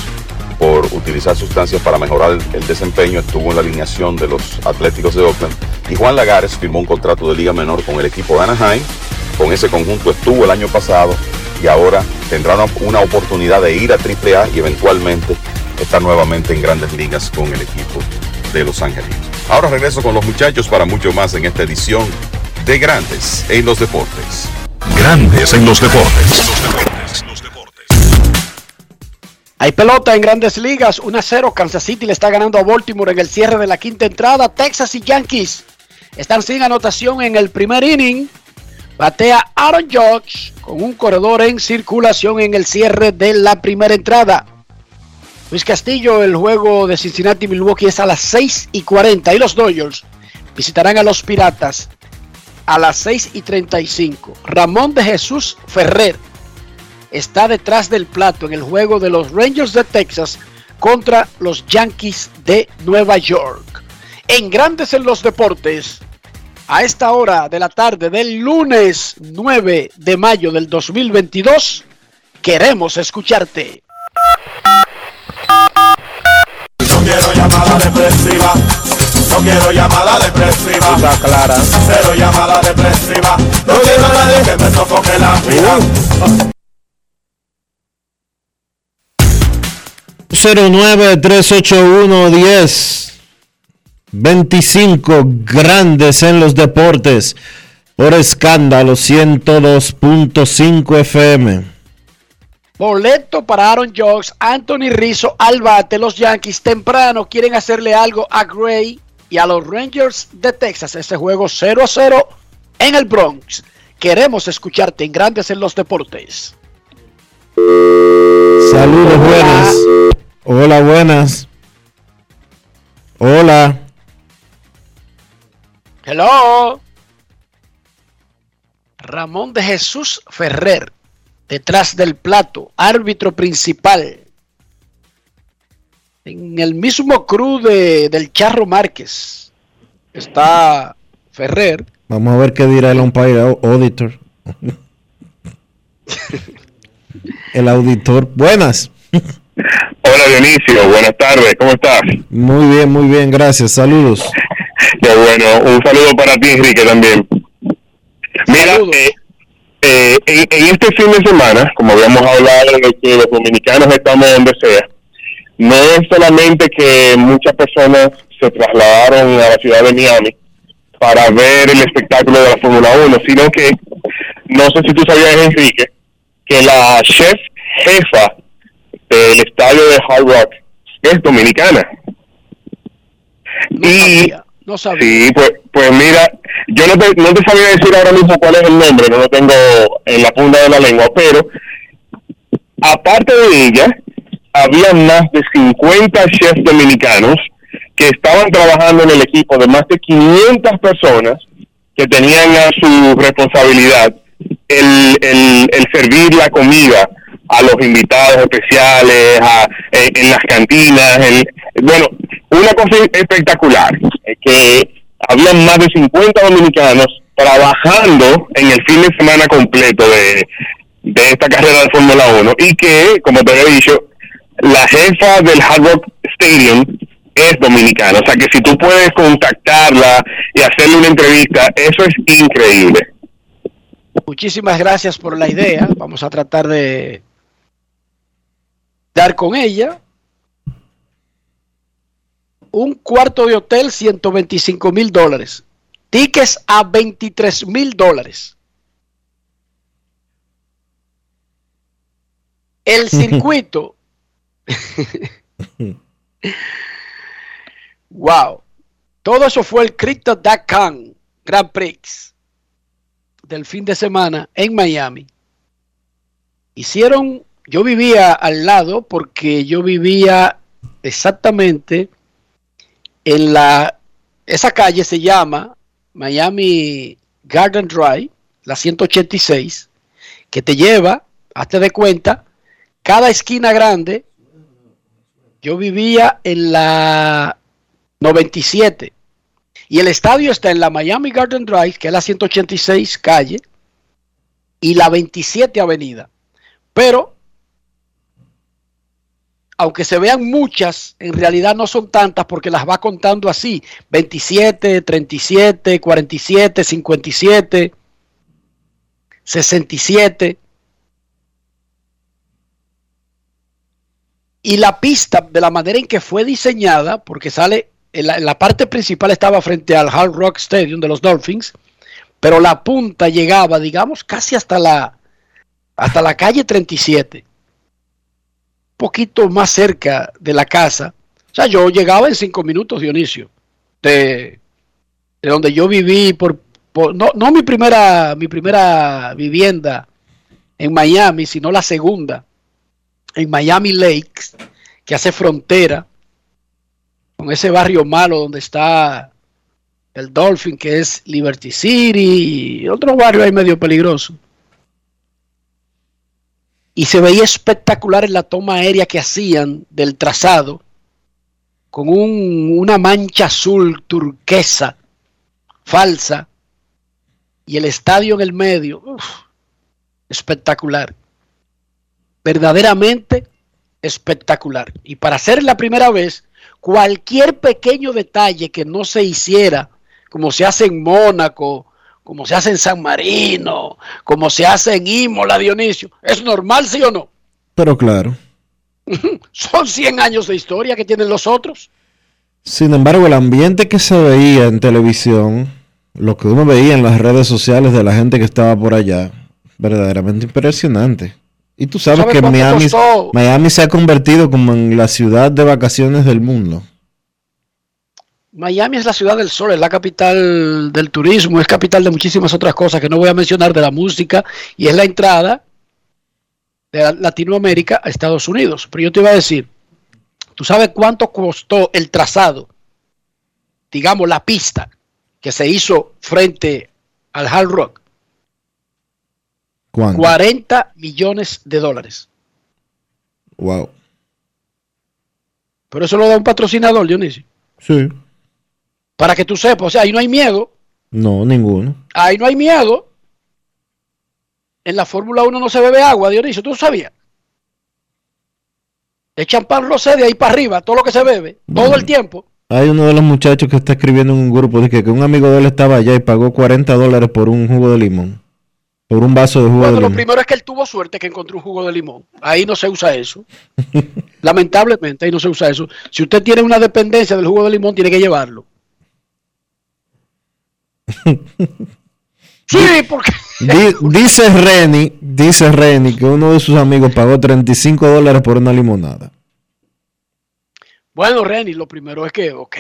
por utilizar sustancias para mejorar el, desempeño, estuvo en la alineación de los Atléticos de Oakland. Y Juan Lagares firmó un contrato de liga menor con el equipo de Anaheim. Con ese conjunto estuvo el año pasado y ahora tendrá una, una oportunidad de ir a AAA y eventualmente estar nuevamente en grandes ligas con el equipo de Los Ángeles. Ahora regreso con los muchachos para mucho más en esta edición de Grandes en los Deportes. Grandes en los deportes. Hay pelota en grandes ligas, 1 a 0. Kansas City le está ganando a Baltimore en el cierre de la quinta entrada. Texas y Yankees están sin anotación en el primer inning. Batea Aaron Judge con un corredor en circulación en el cierre de la primera entrada. Luis Castillo, el juego de Cincinnati Milwaukee es a las 6 y 40 y los Dodgers visitarán a los Piratas a las 6 y 35. Ramón de Jesús Ferrer está detrás del plato en el juego de los Rangers de Texas contra los Yankees de Nueva York. En Grandes en los Deportes, a esta hora de la tarde del lunes 9 de mayo del 2022, queremos escucharte. Llamada depresiva. No quiero llamada depresiva. Está clara. Cero llamada depresiva. No quiero a nadie que me sofoque la vida. 09-381-10 25 grandes en los deportes por escándalo 102.5 FM. Boleto para Aaron Judge, Anthony Rizzo al bate. Los Yankees temprano quieren hacerle algo a Gray y a los Rangers de Texas. Este juego 0 a 0 en el Bronx. Queremos escucharte en Grandes en los Deportes. Saludos, buenas. Hola, buenas. Hola. Hello. Ramón de Jesús Ferrer, detrás del plato, árbitro principal. En el mismo crew de, del Charro Márquez está Ferrer. Vamos a ver qué dirá el umpire auditor. el auditor. Buenas. Hola Dionisio, buenas tardes, ¿cómo estás? Muy bien, muy bien, gracias. Saludos. Qué bueno, un saludo para ti Enrique también. Mira, eh, eh, en, en este fin de semana, como habíamos hablado de que los dominicanos estamos donde sea, no es solamente que muchas personas se trasladaron a la ciudad de Miami para ver el espectáculo de la Fórmula 1, sino que, no sé si tú sabías Enrique, que la chef jefa del estadio de Hard Rock es dominicana. y no sabía. sí, pues, pues mira, yo no te, no te sabía decir ahora mismo cuál es el nombre, no lo tengo en la punta de la lengua, pero aparte de ella, había más de 50 chefs dominicanos que estaban trabajando en el equipo de más de 500 personas que tenían a su responsabilidad el, el, el servir la comida a los invitados especiales, a, en, en las cantinas, el, bueno, una cosa espectacular, eh, que habían más de 50 dominicanos trabajando en el fin de semana completo de, de esta carrera de Fórmula 1 y que, como te había dicho, la jefa del Hard Rock Stadium es dominicana. O sea que si tú puedes contactarla y hacerle una entrevista, eso es increíble. Muchísimas gracias por la idea. Vamos a tratar de dar con ella. Un cuarto de hotel, 125 mil dólares. Tickets a 23 mil dólares. El circuito. wow. Todo eso fue el Crypto Dakar Grand Prix del fin de semana en Miami. Hicieron, yo vivía al lado porque yo vivía exactamente en la, esa calle se llama Miami Garden Drive, la 186, que te lleva hazte de cuenta, cada esquina grande, yo vivía en la 97 y el estadio está en la Miami Garden Drive, que es la 186 calle, y la 27 avenida. Pero, aunque se vean muchas, en realidad no son tantas porque las va contando así, 27, 37, 47, 57, 67. Y la pista, de la manera en que fue diseñada, porque sale, en la, en la parte principal estaba frente al Hard Rock Stadium de los Dolphins, pero la punta llegaba, digamos, casi hasta la, hasta la calle 37, un poquito más cerca de la casa. O sea, yo llegaba en cinco minutos, Dionisio, de, de donde yo viví por, no, no mi primera, mi primera vivienda en Miami, sino la segunda, en Miami Lakes, que hace frontera con ese barrio malo donde está el Dolphin, que es Liberty City, y otro barrio ahí medio peligroso. Y se veía espectacular en la toma aérea que hacían del trazado, con un- una mancha azul turquesa, falsa, y el estadio en el medio. Espectacular. Verdaderamente espectacular. Y para ser la primera vez, cualquier pequeño detalle que no se hiciera, como se hace en Mónaco, como se hace en San Marino, como se hace en Imola, Dionisio, ¿es normal, sí o no? Pero claro. Son 100 años de historia que tienen los otros. Sin embargo, el ambiente que se veía en televisión, lo que uno veía en las redes sociales de la gente que estaba por allá, verdaderamente impresionante. Y tú sabes ¿Sabe que Miami? Miami se ha convertido como en la ciudad de vacaciones del mundo. Miami es la ciudad del sol, es la capital del turismo, es capital de muchísimas otras cosas que no voy a mencionar de la música y es la entrada de la- Latinoamérica a Estados Unidos. Pero yo te iba a decir, ¿tú sabes cuánto costó el trazado? Digamos, la pista que se hizo frente al Hard Rock. ¿Cuánto? 40 millones de dólares. Wow. Pero eso lo da un patrocinador, Dionisio. Sí. Para que tú sepas, o sea, ahí no hay miedo. No, ninguno. Ahí no hay miedo. En la Fórmula 1 no se bebe agua, Dionisio, ¿tú sabías? El champán rosé de ahí para arriba, todo lo que se bebe, todo el tiempo. Hay uno de los muchachos que está escribiendo en un grupo de que, un amigo de él estaba allá y pagó 40 dólares por un jugo de limón. Por un vaso de jugo Bueno, de lo limón. primero es que él tuvo suerte que encontró un jugo de limón. Ahí no se usa eso. Lamentablemente, ahí no se usa eso. Si usted tiene una dependencia del jugo de limón, tiene que llevarlo. Sí, porque Di- dice Reni, dice Reni que uno de sus amigos pagó 35 dólares por una limonada. Bueno, Renny, lo primero es que, ok,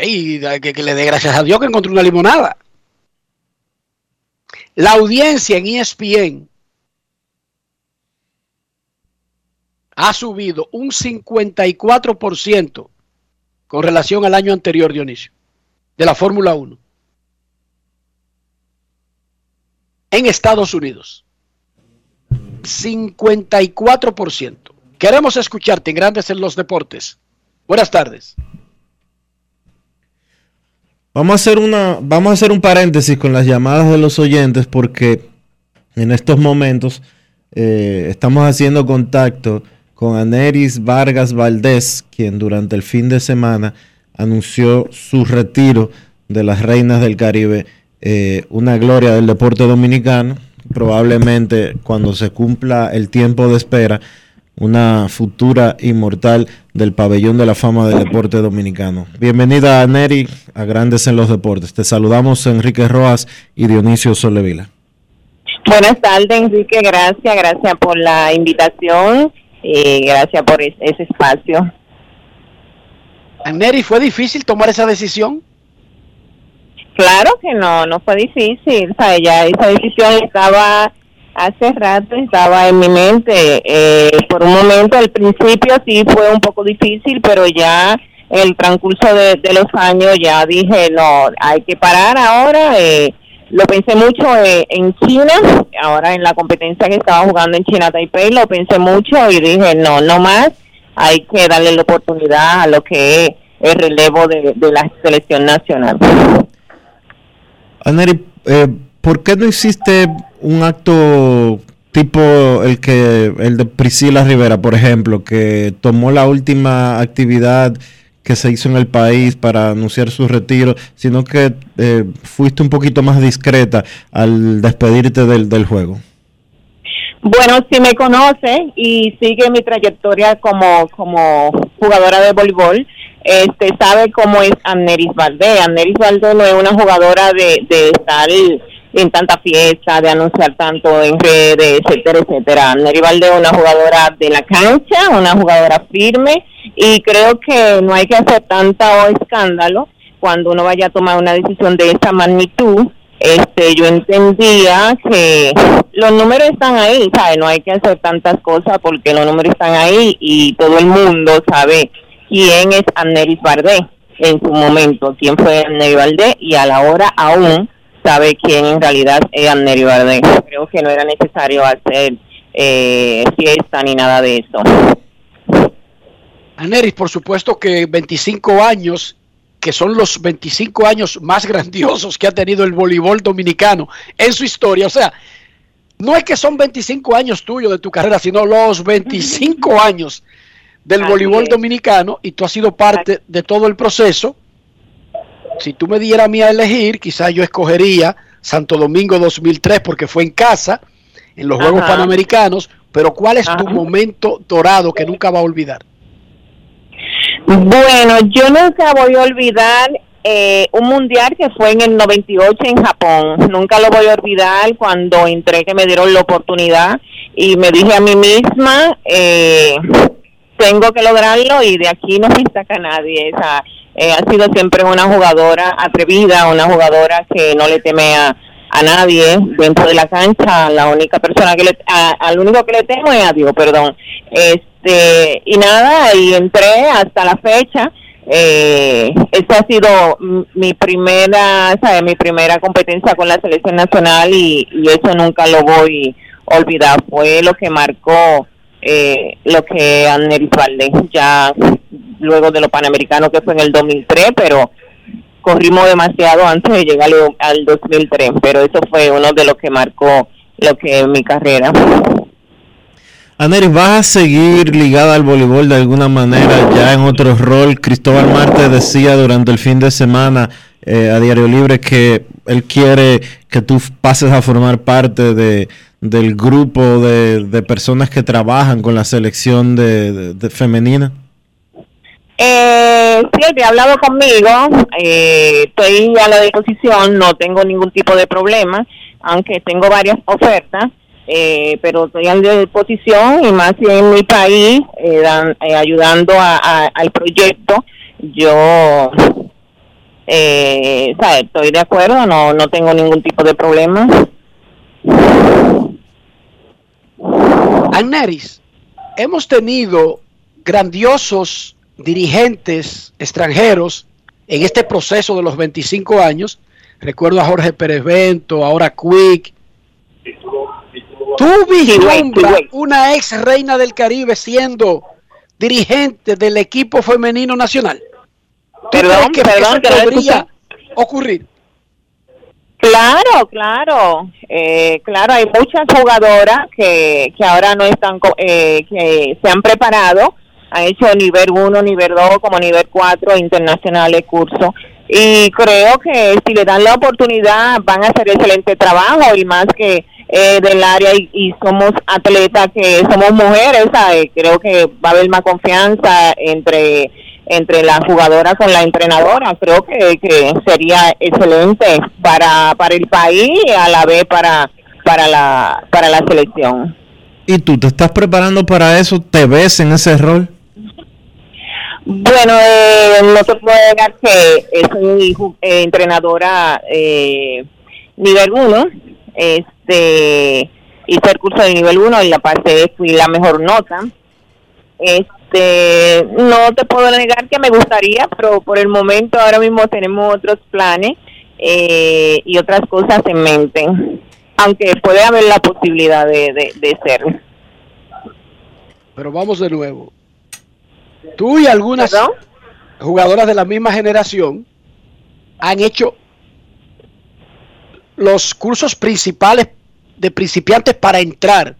que, que le dé gracias a Dios que encontró una limonada. La audiencia en ESPN ha subido un 54% con relación al año anterior, Dionisio, de la Fórmula 1. En Estados Unidos. 54%. Queremos escucharte en Grandes en los Deportes. Buenas tardes. Vamos a hacer una, vamos a hacer un paréntesis con las llamadas de los oyentes porque en estos momentos eh, estamos haciendo contacto con Aneris Vargas Valdés, quien durante el fin de semana anunció su retiro de las Reinas del Caribe, eh, una gloria del deporte dominicano, probablemente cuando se cumpla el tiempo de espera, una futura inmortal del pabellón de la fama del deporte dominicano. Bienvenida a Neri, a Grandes en los Deportes. Te saludamos Enrique Rojas y Dionisio Solevila. Buenas tardes, Enrique. Gracias, gracias por la invitación y gracias por es- ese espacio. Neri, ¿fue difícil tomar esa decisión? Claro que no, no fue difícil. O sea, ya esa decisión estaba hace rato, estaba en mi mente. Eh, por un momento, al principio sí fue un poco difícil, pero ya el transcurso de, los años ya dije, no, hay que parar ahora. Eh, lo pensé mucho eh, en China, ahora en la competencia que estaba jugando en China Taipei, lo pensé mucho y dije, no, no más, hay que darle la oportunidad a lo que es el relevo de la selección nacional. Aneri, eh, ¿por qué no hiciste un acto tipo el que el de Priscila Rivera, por ejemplo, que tomó la última actividad que se hizo en el país para anunciar su retiro, sino que eh, fuiste un poquito más discreta al despedirte del, del juego? Bueno, si me conoce y sigue mi trayectoria como, como jugadora de voleibol, este sabe cómo es Amneris Valdés. Amneris Valdés no es una jugadora de, de estar en tanta fiesta, de anunciar tanto en redes, etcétera, etcétera. Amneris Valdés es una jugadora de la cancha, una jugadora firme y creo que no hay que hacer tanta escándalo cuando uno vaya a tomar una decisión de esa magnitud. Este, yo entendía que los números están ahí, ¿sabes? No hay que hacer tantas cosas porque los números están ahí y todo el mundo sabe quién es Amneris Bardé en su momento, quién fue Amneris Bardé y a la hora aún sabe quién en realidad es Amneris Bardé. Creo que no era necesario hacer eh, fiesta ni nada de eso. Aneris, por supuesto que 25 años, que son los 25 años más grandiosos que ha tenido el voleibol dominicano en su historia. O sea, no es que son 25 años tuyos de tu carrera, sino los 25 años del Así voleibol es. dominicano y tú has sido parte de todo el proceso. Si tú me dieras a mí a elegir, quizás yo escogería Santo Domingo 2003 porque fue en casa, en los Juegos. Panamericanos, pero ¿cuál es tu momento dorado que nunca va a olvidar? Bueno, yo nunca voy a olvidar eh, un mundial que fue en el 98 en Japón. Nunca lo voy a olvidar cuando entré que me dieron la oportunidad y me dije a mí misma, eh, tengo que lograrlo y de aquí no me saca nadie. O sea, eh, ha sido siempre una jugadora atrevida, una jugadora que no le teme a, a nadie dentro de la cancha. La única persona que le, a- al único que le temo es a Dios, perdón. Este, y nada, y entré hasta la fecha. Eh, esa ha sido mi primera, mi primera competencia con la selección nacional y, eso nunca lo voy a olvidar. Fue lo que marcó eh, lo que Aneris Valdés ya luego de lo panamericano que fue en el 2003, pero corrimos demasiado antes de llegar al- al 2003, pero eso fue uno de los que marcó lo que mi carrera. Aneris, ¿vas a seguir ligada al voleibol de alguna manera ya en otro rol? Cristóbal Marte decía durante el fin de semana eh, a Diario Libre que él quiere que tú pases a formar parte de, del grupo de, de personas que trabajan con la selección de, femenina. Eh, sí, él ha hablado conmigo, eh, estoy a la disposición, no tengo ningún tipo de problema, aunque tengo varias ofertas, eh, pero estoy a disposición y más en mi país, eh, eh, ayudando a- al proyecto, yo, eh, ¿sabe? estoy de acuerdo, no, no tengo ningún tipo de problema. Agneris, hemos tenido grandiosos dirigentes extranjeros en este proceso de los 25 años. Recuerdo a Jorge Pérez Bento, ahora Quick. ¿Tú vislumbras una ex reina del Caribe siendo dirigente del equipo femenino nacional? ¿Tú Perdón, crees que perdón, eso podría ocurrir? Claro, claro, eh, claro, hay muchas jugadoras que, que ahora no están, eh, que se han preparado, han hecho nivel 1, nivel 2, como nivel 4 internacionales cursos y creo que si le dan la oportunidad van a hacer excelente trabajo y más que eh, del área y, somos atletas que somos mujeres, creo que va a haber más confianza entre entre la jugadora con la entrenadora. Creo que, que sería excelente para, para el país y a la vez para, para, la, para la selección. ¿Y tú te estás preparando para eso? ¿Te ves en ese rol? Bueno, eh, no te puedo negar que soy eh, entrenadora eh, nivel 1. Este, hice el curso de nivel 1 y la pasé, fui la mejor nota. Este, no te puedo negar que me gustaría, pero por el momento ahora mismo tenemos otros planes eh, y otras cosas en mente, aunque puede haber la posibilidad de, de, de ser. Pero vamos de nuevo. Tú y algunas jugadoras de la misma generación han hecho los cursos principales de principiantes para entrar.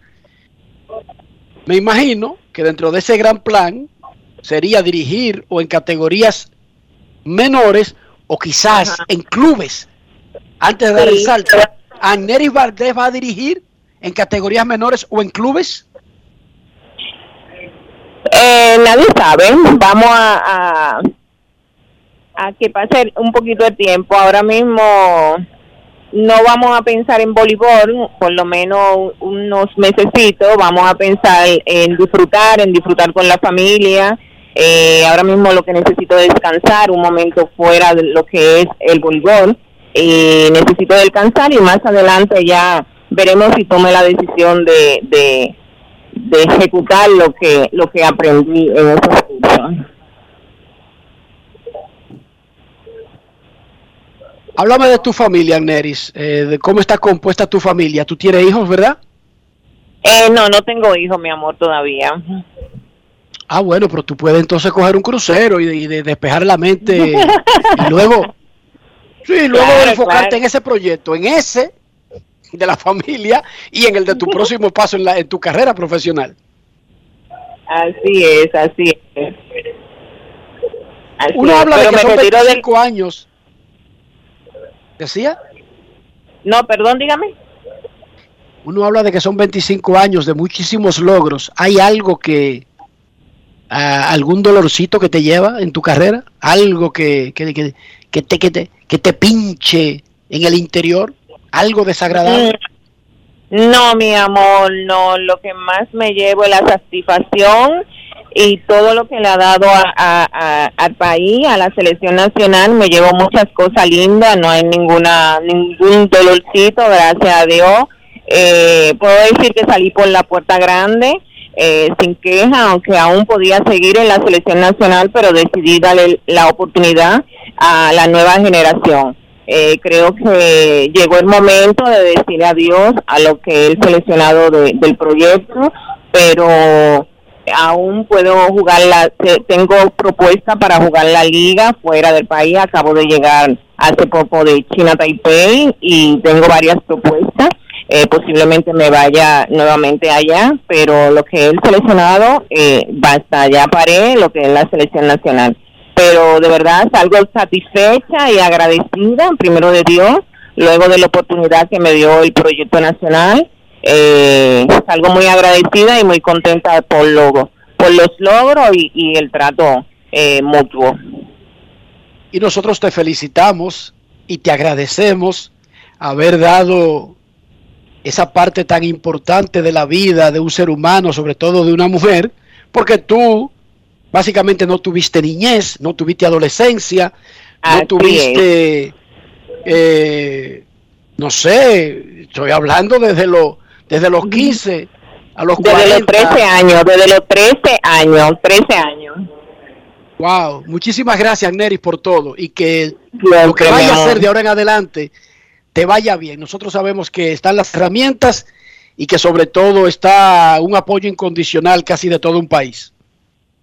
Me imagino que dentro de ese gran plan sería dirigir o en categorías menores o quizás en clubes antes de dar el salto. ¿Aneris Valdés va a dirigir en categorías menores o en clubes? Eh, nadie sabe, vamos a, a, que pase un poquito de tiempo. Ahora mismo no vamos a pensar en voleibol, por lo menos unos mesecitos, vamos a pensar en disfrutar, en disfrutar con la familia. Eh, ahora mismo lo que necesito es descansar, un momento fuera de lo que es el voleibol. Y necesito descansar y más adelante ya veremos si tome la decisión de, de, de ejecutar lo que lo que aprendí en esos cursos. Háblame de tu familia, Neris, eh, de cómo está compuesta tu familia. Tú tienes hijos, ¿verdad? Eh, no, no tengo hijos, mi amor, todavía. Ah, bueno, pero tú puedes entonces coger un crucero y, de- y de despejar la mente y luego, sí, luego Claro, enfocarte claro. en ese proyecto, en ese de la familia y en el de tu próximo paso en, la, en tu carrera profesional. Así es, así es. Así Uno es, habla de que son retiro del- 25 años. ¿Decía? No, perdón, dígame. Uno habla de que son 25 años de muchísimos logros. ¿Hay algo que, ah, algún dolorcito que te lleva en tu carrera? ¿Algo que, que, que- que te, que, te, que te pinche en el interior? ¿Algo desagradable? No, mi amor, no. Lo que más me llevo es la satisfacción y todo lo que le ha dado a- al país, a la selección nacional. Me llevo muchas cosas lindas, no hay ninguna ningún dolorcito, gracias a Dios. Eh, puedo decir que salí por la puerta grande. eh, sin queja, aunque aún podía seguir en la selección nacional, pero decidí darle la oportunidad a la nueva generación. Eh, creo que llegó el momento de decir adiós a lo que el seleccionado de- del proyecto, pero aún puedo jugar la, te- tengo propuesta para jugar la liga fuera del país, acabo de llegar hace poco de China Taipei y tengo varias propuestas, eh, posiblemente me vaya nuevamente allá, pero lo que es el seleccionado, eh, basta, ya paré lo que es la selección nacional pero de verdad salgo satisfecha y agradecida, primero de Dios, luego de la oportunidad que me dio el proyecto nacional, eh, salgo muy agradecida y muy contenta por, lo, por los logros y, y el trato eh, mutuo. Y nosotros te felicitamos y te agradecemos haber dado esa parte tan importante de la vida de un ser humano, sobre todo de una mujer, porque tú básicamente no tuviste niñez, no tuviste adolescencia, Así no tuviste, eh, no sé, estoy hablando desde, lo, desde los 15 a los Desde 40. los 13 años, desde los 13 años, 13 años. Wow, muchísimas gracias Neris por todo y que lo que vaya a hacer de ahora en adelante te vaya bien. Nosotros sabemos que están las herramientas y que sobre todo está un apoyo incondicional casi de todo un país.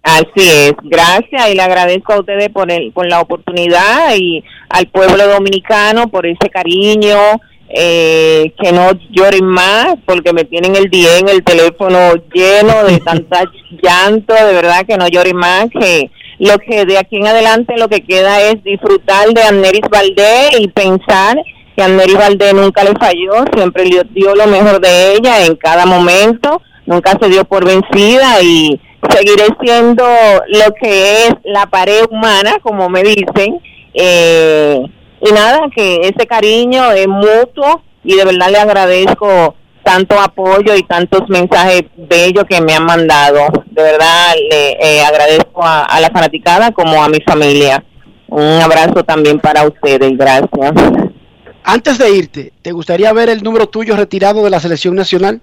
Así es, gracias y le agradezco a ustedes por, el, por la oportunidad y al pueblo dominicano por ese cariño, eh, que no lloren más porque me tienen el día en el teléfono lleno de tanta llanto, de verdad que no lloren más, que lo que de aquí en adelante lo que queda es disfrutar de Amneris Valdés y pensar que Amneris Valdés nunca le falló, siempre le dio lo mejor de ella en cada momento, nunca se dio por vencida y seguiré siendo lo que es la pared humana, como me dicen, eh, y nada, que ese cariño es mutuo y de verdad le agradezco tanto apoyo y tantos mensajes bellos que me han mandado. De verdad le eh, agradezco a, a la fanaticada como a mi familia. Un abrazo también para ustedes, gracias. Antes de irte, ¿te gustaría ver el número tuyo retirado de la selección nacional?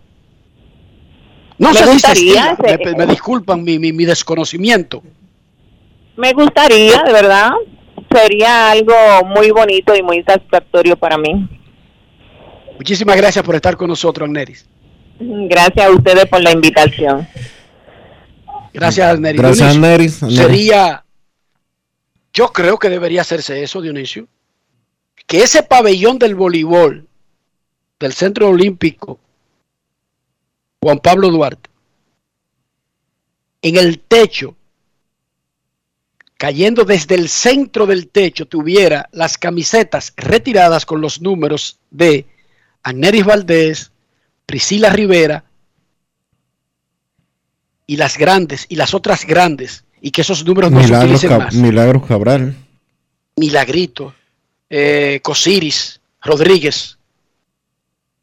No Me sé si se estila, me, me disculpan mi, mi, mi desconocimiento. Me gustaría, de verdad. sería algo muy bonito y muy satisfactorio para mí. Muchísimas gracias por estar con nosotros, Neris. Gracias a ustedes por la invitación. Gracias, Neris. Gracias, Dionisio, Neris. Neris. Sería, yo creo que debería hacerse eso, Dionisio. Que ese pabellón del voleibol del Centro Olímpico Juan Pablo Duarte, en el techo, cayendo desde el centro del techo, tuviera las camisetas retiradas con los números de Aneris Valdés, Priscila Rivera y las grandes y las otras grandes, y que esos números no se Milagros, utilicen Cab- más. Milagros Cabral. Milagrito, eh, Cosiris, Rodríguez.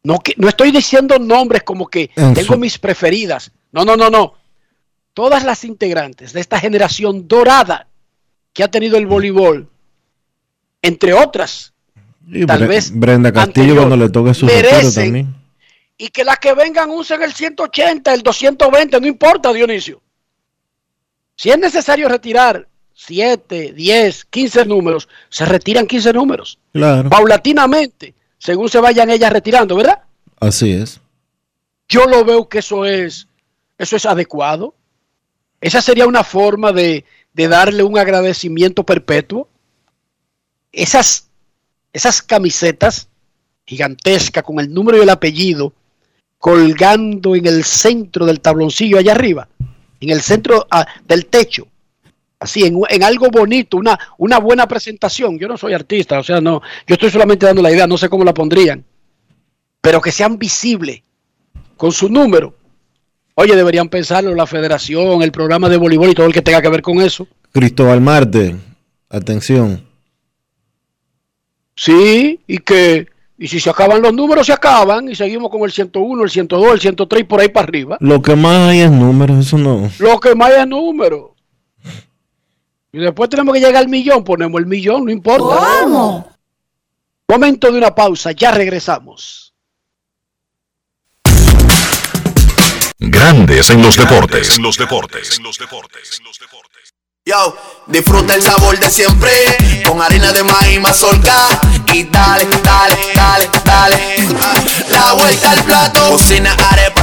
No, que, no estoy diciendo nombres como que En tengo mis preferidas. No, no, no, no. Todas las integrantes de esta generación dorada que ha tenido el voleibol, entre otras, Y Tal Bre- vez Brenda Castillo anterior, cuando le toque su merecen también. y que las que vengan usen el 180, el 220, no importa, Dionisio. Si es necesario retirar 7, 10, 15 números, se retiran 15 números. Claro, Paulatinamente, según se vayan ellas retirando, ¿verdad? así es. Yo lo veo que eso es, eso es adecuado. Esa sería una forma de, de darle un agradecimiento perpetuo. Esas, esas camisetas gigantescas con el número y el apellido colgando en el centro del tabloncillo allá arriba, en el centro ah, del techo, así, en, en algo bonito, una, una buena presentación. Yo no soy artista, o sea, no, yo estoy solamente dando la idea, no sé cómo la pondrían, pero que sean visibles con su número. Oye, deberían pensarlo la federación, el programa de voleibol y todo el que tenga que ver con eso. Cristóbal Marte, atención. Sí, y que, y si se acaban los números, se acaban, y seguimos con el 101, el 102, el 103 y por ahí para arriba. Lo que más hay es números, eso no. Lo que más es número. Y después tenemos que llegar al millón, ponemos el millón, no importa. ¿Cómo? Momento de una pausa, ya regresamos. Grandes en los deportes. En los deportes. Yo, disfruta el sabor de siempre con harina de maíz mazorca y dale, dale, dale, dale. La vuelta al plato, cocina arepa,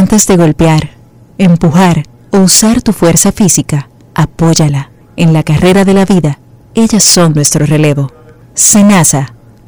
Antes de golpear, empujar o usar tu fuerza física, apóyala. En la carrera de la vida, ellas son nuestro relevo. Senasa,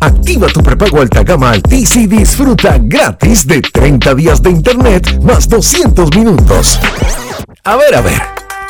Activa tu prepago alta gama Altis y disfruta gratis de 30 días de internet más 200 minutos. A ver, a ver,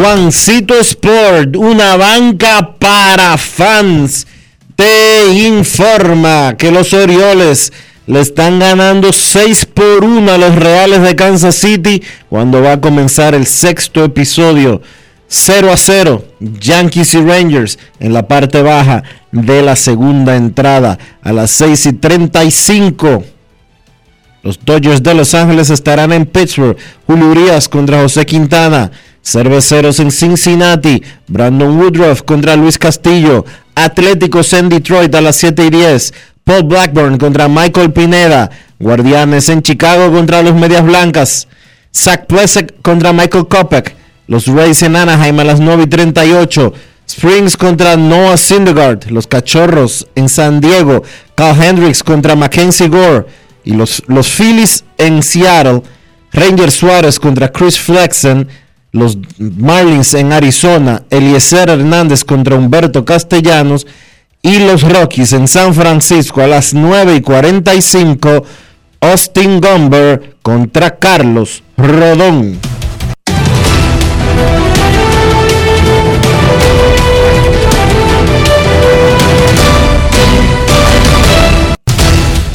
Juancito Sport, una banca para fans, te informa que los Orioles le están ganando 6 por 1 a los Reales de Kansas City cuando va a comenzar el sexto episodio 0 a 0. Yankees y Rangers en la parte baja de la segunda entrada a las 6 y 35. Los Dodgers de Los Ángeles estarán en Pittsburgh. Julio Urias contra José Quintana. Cerveceros en Cincinnati. Brandon Woodruff contra Luis Castillo. Atléticos en Detroit a las 7 y 10. Paul Blackburn contra Michael Pineda. Guardianes en Chicago contra los Medias Blancas. Zach Plesek contra Michael Kopech. Los Rays en Anaheim a las 9 y 38. Springs contra Noah Syndergaard. Los Cachorros en San Diego. Carl Hendricks contra Mackenzie Gore. Y los, los Phillies en Seattle. Ranger Suárez contra Chris Flexen. Los Marlins en Arizona. Eliezer Hernández contra Humberto Castellanos. Y los Rockies en San Francisco a las 9 y 45. Austin Gomber contra Carlos Rodón.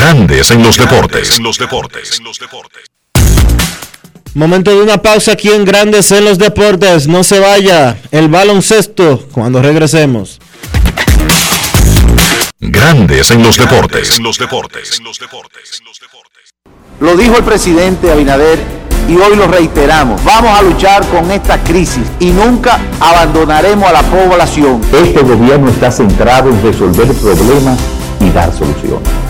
Grandes en los deportes. En los deportes. Momento de una pausa aquí en Grandes en los deportes. No se vaya el baloncesto cuando regresemos. Grandes en los deportes. En los deportes. Lo dijo el presidente Abinader y hoy lo reiteramos. Vamos a luchar con esta crisis y nunca abandonaremos a la población. Este gobierno está centrado en resolver problemas y dar soluciones.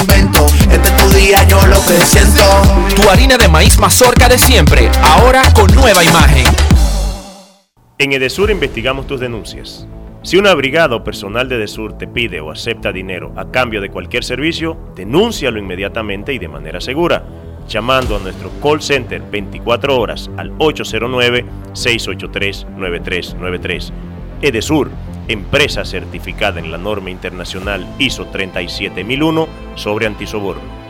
invento. Este es tu día, yo lo que siento. Tu harina de maíz mazorca de siempre, ahora con nueva imagen. En Edesur investigamos tus denuncias. Si una brigada o personal de Edesur te pide o acepta dinero a cambio de cualquier servicio, denúncialo inmediatamente y de manera segura, llamando a nuestro call center 24 horas al 809-683-9393. Edesur, empresa certificada en la norma internacional ISO 37001 sobre antisoborno.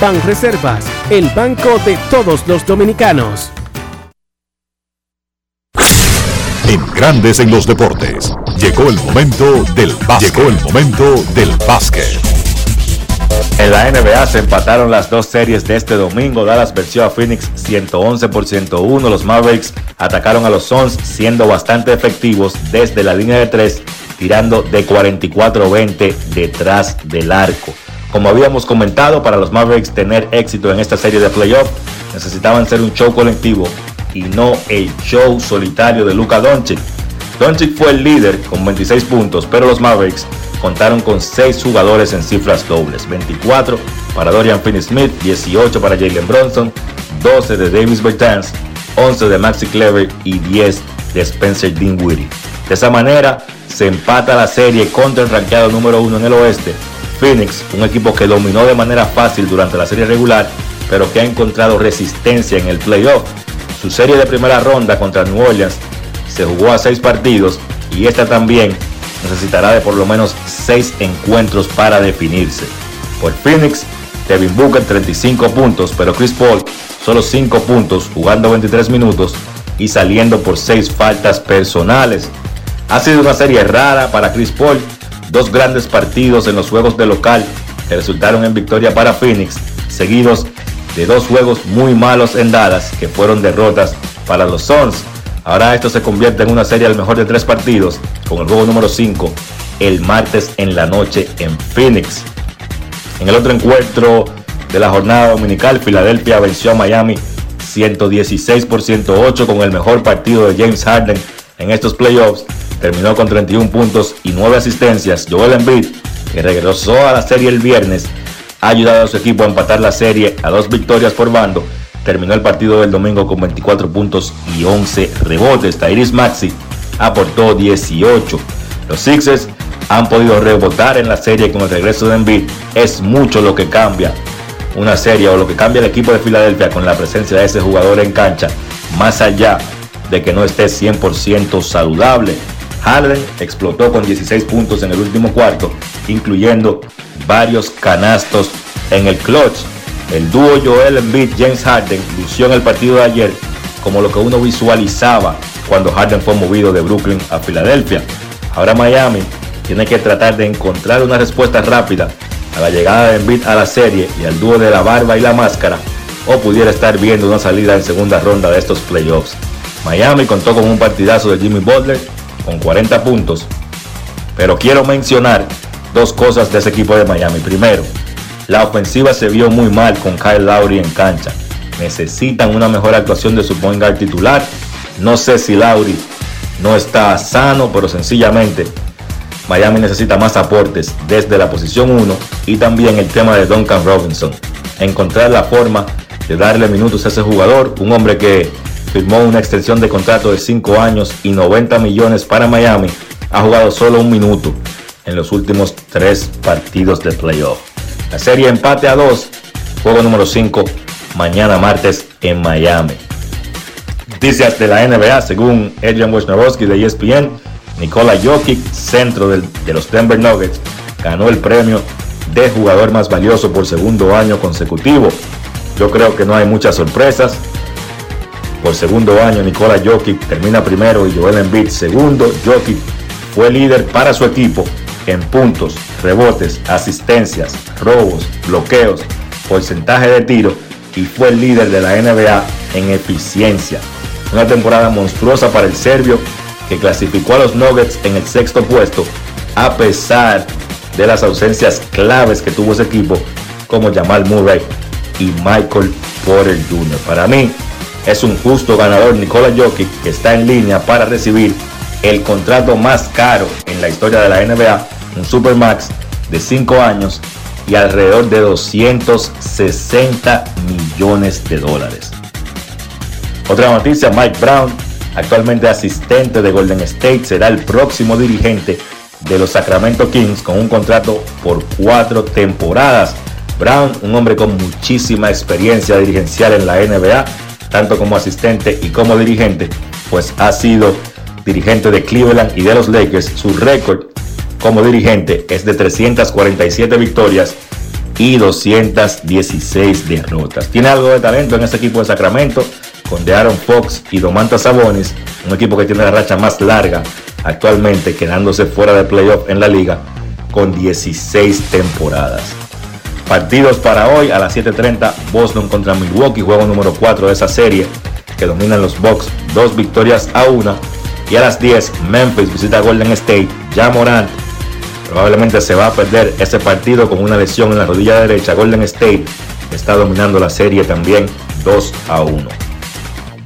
Banreservas, el banco de todos los dominicanos. En Grandes en los deportes. Llegó el momento del básquet. Llegó el momento del básquet. En la NBA se empataron las dos series de este domingo. Dallas venció a Phoenix 111 por 101. Los Mavericks atacaron a los Suns siendo bastante efectivos desde la línea de tres, tirando de 44-20 detrás del arco. Como habíamos comentado, para los Mavericks tener éxito en esta serie de playoffs necesitaban ser un show colectivo y no el show solitario de Luka Doncic. Doncic fue el líder con 26 puntos, pero los Mavericks contaron con 6 jugadores en cifras dobles, 24 para Dorian Finney-Smith, 18 para Jalen Bronson, 12 de Davis Bertans, 11 de Maxi Clever y 10 de Spencer Dinwiddie. De esa manera se empata la serie contra el rankeado número 1 en el oeste Phoenix, un equipo que dominó de manera fácil durante la serie regular, pero que ha encontrado resistencia en el playoff. Su serie de primera ronda contra New Orleans se jugó a seis partidos y esta también necesitará de por lo menos seis encuentros para definirse. Por Phoenix, Devin Booker 35 puntos, pero Chris Paul solo 5 puntos jugando 23 minutos y saliendo por 6 faltas personales. Ha sido una serie rara para Chris Paul, dos grandes partidos en los juegos de local que resultaron en victoria para Phoenix, seguidos de dos juegos muy malos en Dallas que fueron derrotas para los Suns. Ahora esto se convierte en una serie al mejor de tres partidos, con el juego número 5 el martes en la noche en Phoenix. En el otro encuentro de la jornada dominical, Filadelfia venció a Miami 116 por 108 con el mejor partido de James Harden en estos playoffs. Terminó con 31 puntos y 9 asistencias. Joel Embiid, que regresó a la serie el viernes, ha ayudado a su equipo a empatar la serie a dos victorias por bando terminó el partido del domingo con 24 puntos y 11 rebotes. Tyrese Maxi aportó 18. Los Sixers han podido rebotar en la serie con el regreso de Embiid. Es mucho lo que cambia una serie o lo que cambia el equipo de Filadelfia con la presencia de ese jugador en cancha, más allá de que no esté 100% saludable. Harden explotó con 16 puntos en el último cuarto, incluyendo varios canastos en el clutch. El dúo Joel Embiid James Harden lució en el partido de ayer como lo que uno visualizaba cuando Harden fue movido de Brooklyn a Filadelfia. Ahora Miami tiene que tratar de encontrar una respuesta rápida a la llegada de Embiid a la serie y al dúo de la barba y la máscara o pudiera estar viendo una salida en segunda ronda de estos playoffs. Miami contó con un partidazo de Jimmy Butler con 40 puntos, pero quiero mencionar dos cosas de ese equipo de Miami. Primero, la ofensiva se vio muy mal con Kyle Lowry en cancha. Necesitan una mejor actuación de su point guard titular. No sé si Lowry no está sano, pero sencillamente Miami necesita más aportes desde la posición 1 y también el tema de Duncan Robinson. Encontrar la forma de darle minutos a ese jugador, un hombre que firmó una extensión de contrato de 5 años y 90 millones para Miami, ha jugado solo un minuto en los últimos 3 partidos de playoff. La serie empate a 2, juego número 5, mañana martes en Miami. Noticias de la NBA, según Adrian Wojnarowski de ESPN, Nikola Jokic, centro de los Denver Nuggets, ganó el premio de jugador más valioso por segundo año consecutivo. Yo creo que no hay muchas sorpresas. Por segundo año, Nikola Jokic termina primero y Joel Embiid segundo. Jokic fue líder para su equipo en puntos, rebotes, asistencias, robos, bloqueos, porcentaje de tiro y fue el líder de la NBA en eficiencia. Una temporada monstruosa para el serbio que clasificó a los Nuggets en el sexto puesto a pesar de las ausencias claves que tuvo ese equipo como Jamal Murray y Michael Porter Jr. Para mí es un justo ganador Nikola Jokic que está en línea para recibir el contrato más caro en la historia de la NBA, un Supermax de 5 años y alrededor de 260 millones de dólares. Otra noticia, Mike Brown, actualmente asistente de Golden State, será el próximo dirigente de los Sacramento Kings con un contrato por cuatro temporadas. Brown, un hombre con muchísima experiencia dirigencial en la NBA, tanto como asistente y como dirigente, pues ha sido dirigente de Cleveland y de los Lakers. Su récord como dirigente es de 347 victorias y 216 derrotas. Tiene algo de talento en ese equipo de Sacramento con De'Aaron Fox y Domantas Sabonis, un equipo que tiene la racha más larga actualmente quedándose fuera de playoff en la liga con 16 temporadas. Partidos para hoy a las 7:30 Boston contra Milwaukee, juego número 4 de esa serie que dominan los Bucks, dos victorias a una. Y a las 10 Memphis visita Golden State, ya Morant probablemente se va a perder ese partido con una lesión en la rodilla derecha. Golden State está dominando la serie también 2 a 1.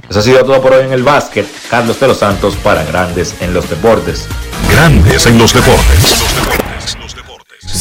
Eso ha sido todo por hoy en el básquet. Carlos de los Santos para Grandes en los Deportes. Grandes en los Deportes.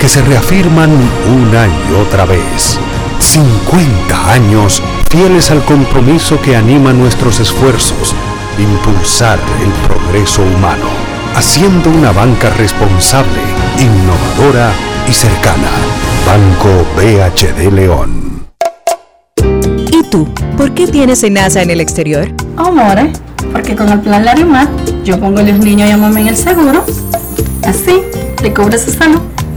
que se reafirman una y otra vez. 50 años fieles al compromiso que anima nuestros esfuerzos, impulsar el progreso humano, haciendo una banca responsable, innovadora y cercana. Banco BHD León. ¿Y tú? ¿Por qué tienes NASA en el exterior? Amores, porque con el plan Larimar yo pongo a los niños y a mamá en el seguro. Así, le cobro su salud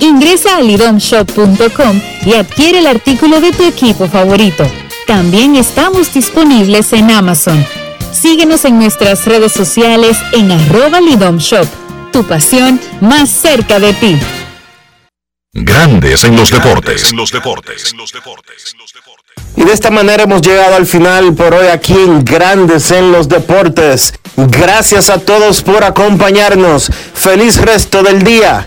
Ingresa a lidomshop.com y adquiere el artículo de tu equipo favorito. También estamos disponibles en Amazon. Síguenos en nuestras redes sociales en arroba lidomshop. Tu pasión más cerca de ti. Grandes en los deportes. Y de esta manera hemos llegado al final por hoy aquí en Grandes en los Deportes. Gracias a todos por acompañarnos. Feliz resto del día.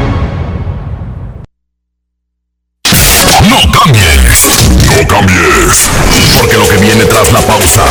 No cambies, no cambies, porque lo que viene tras la pausa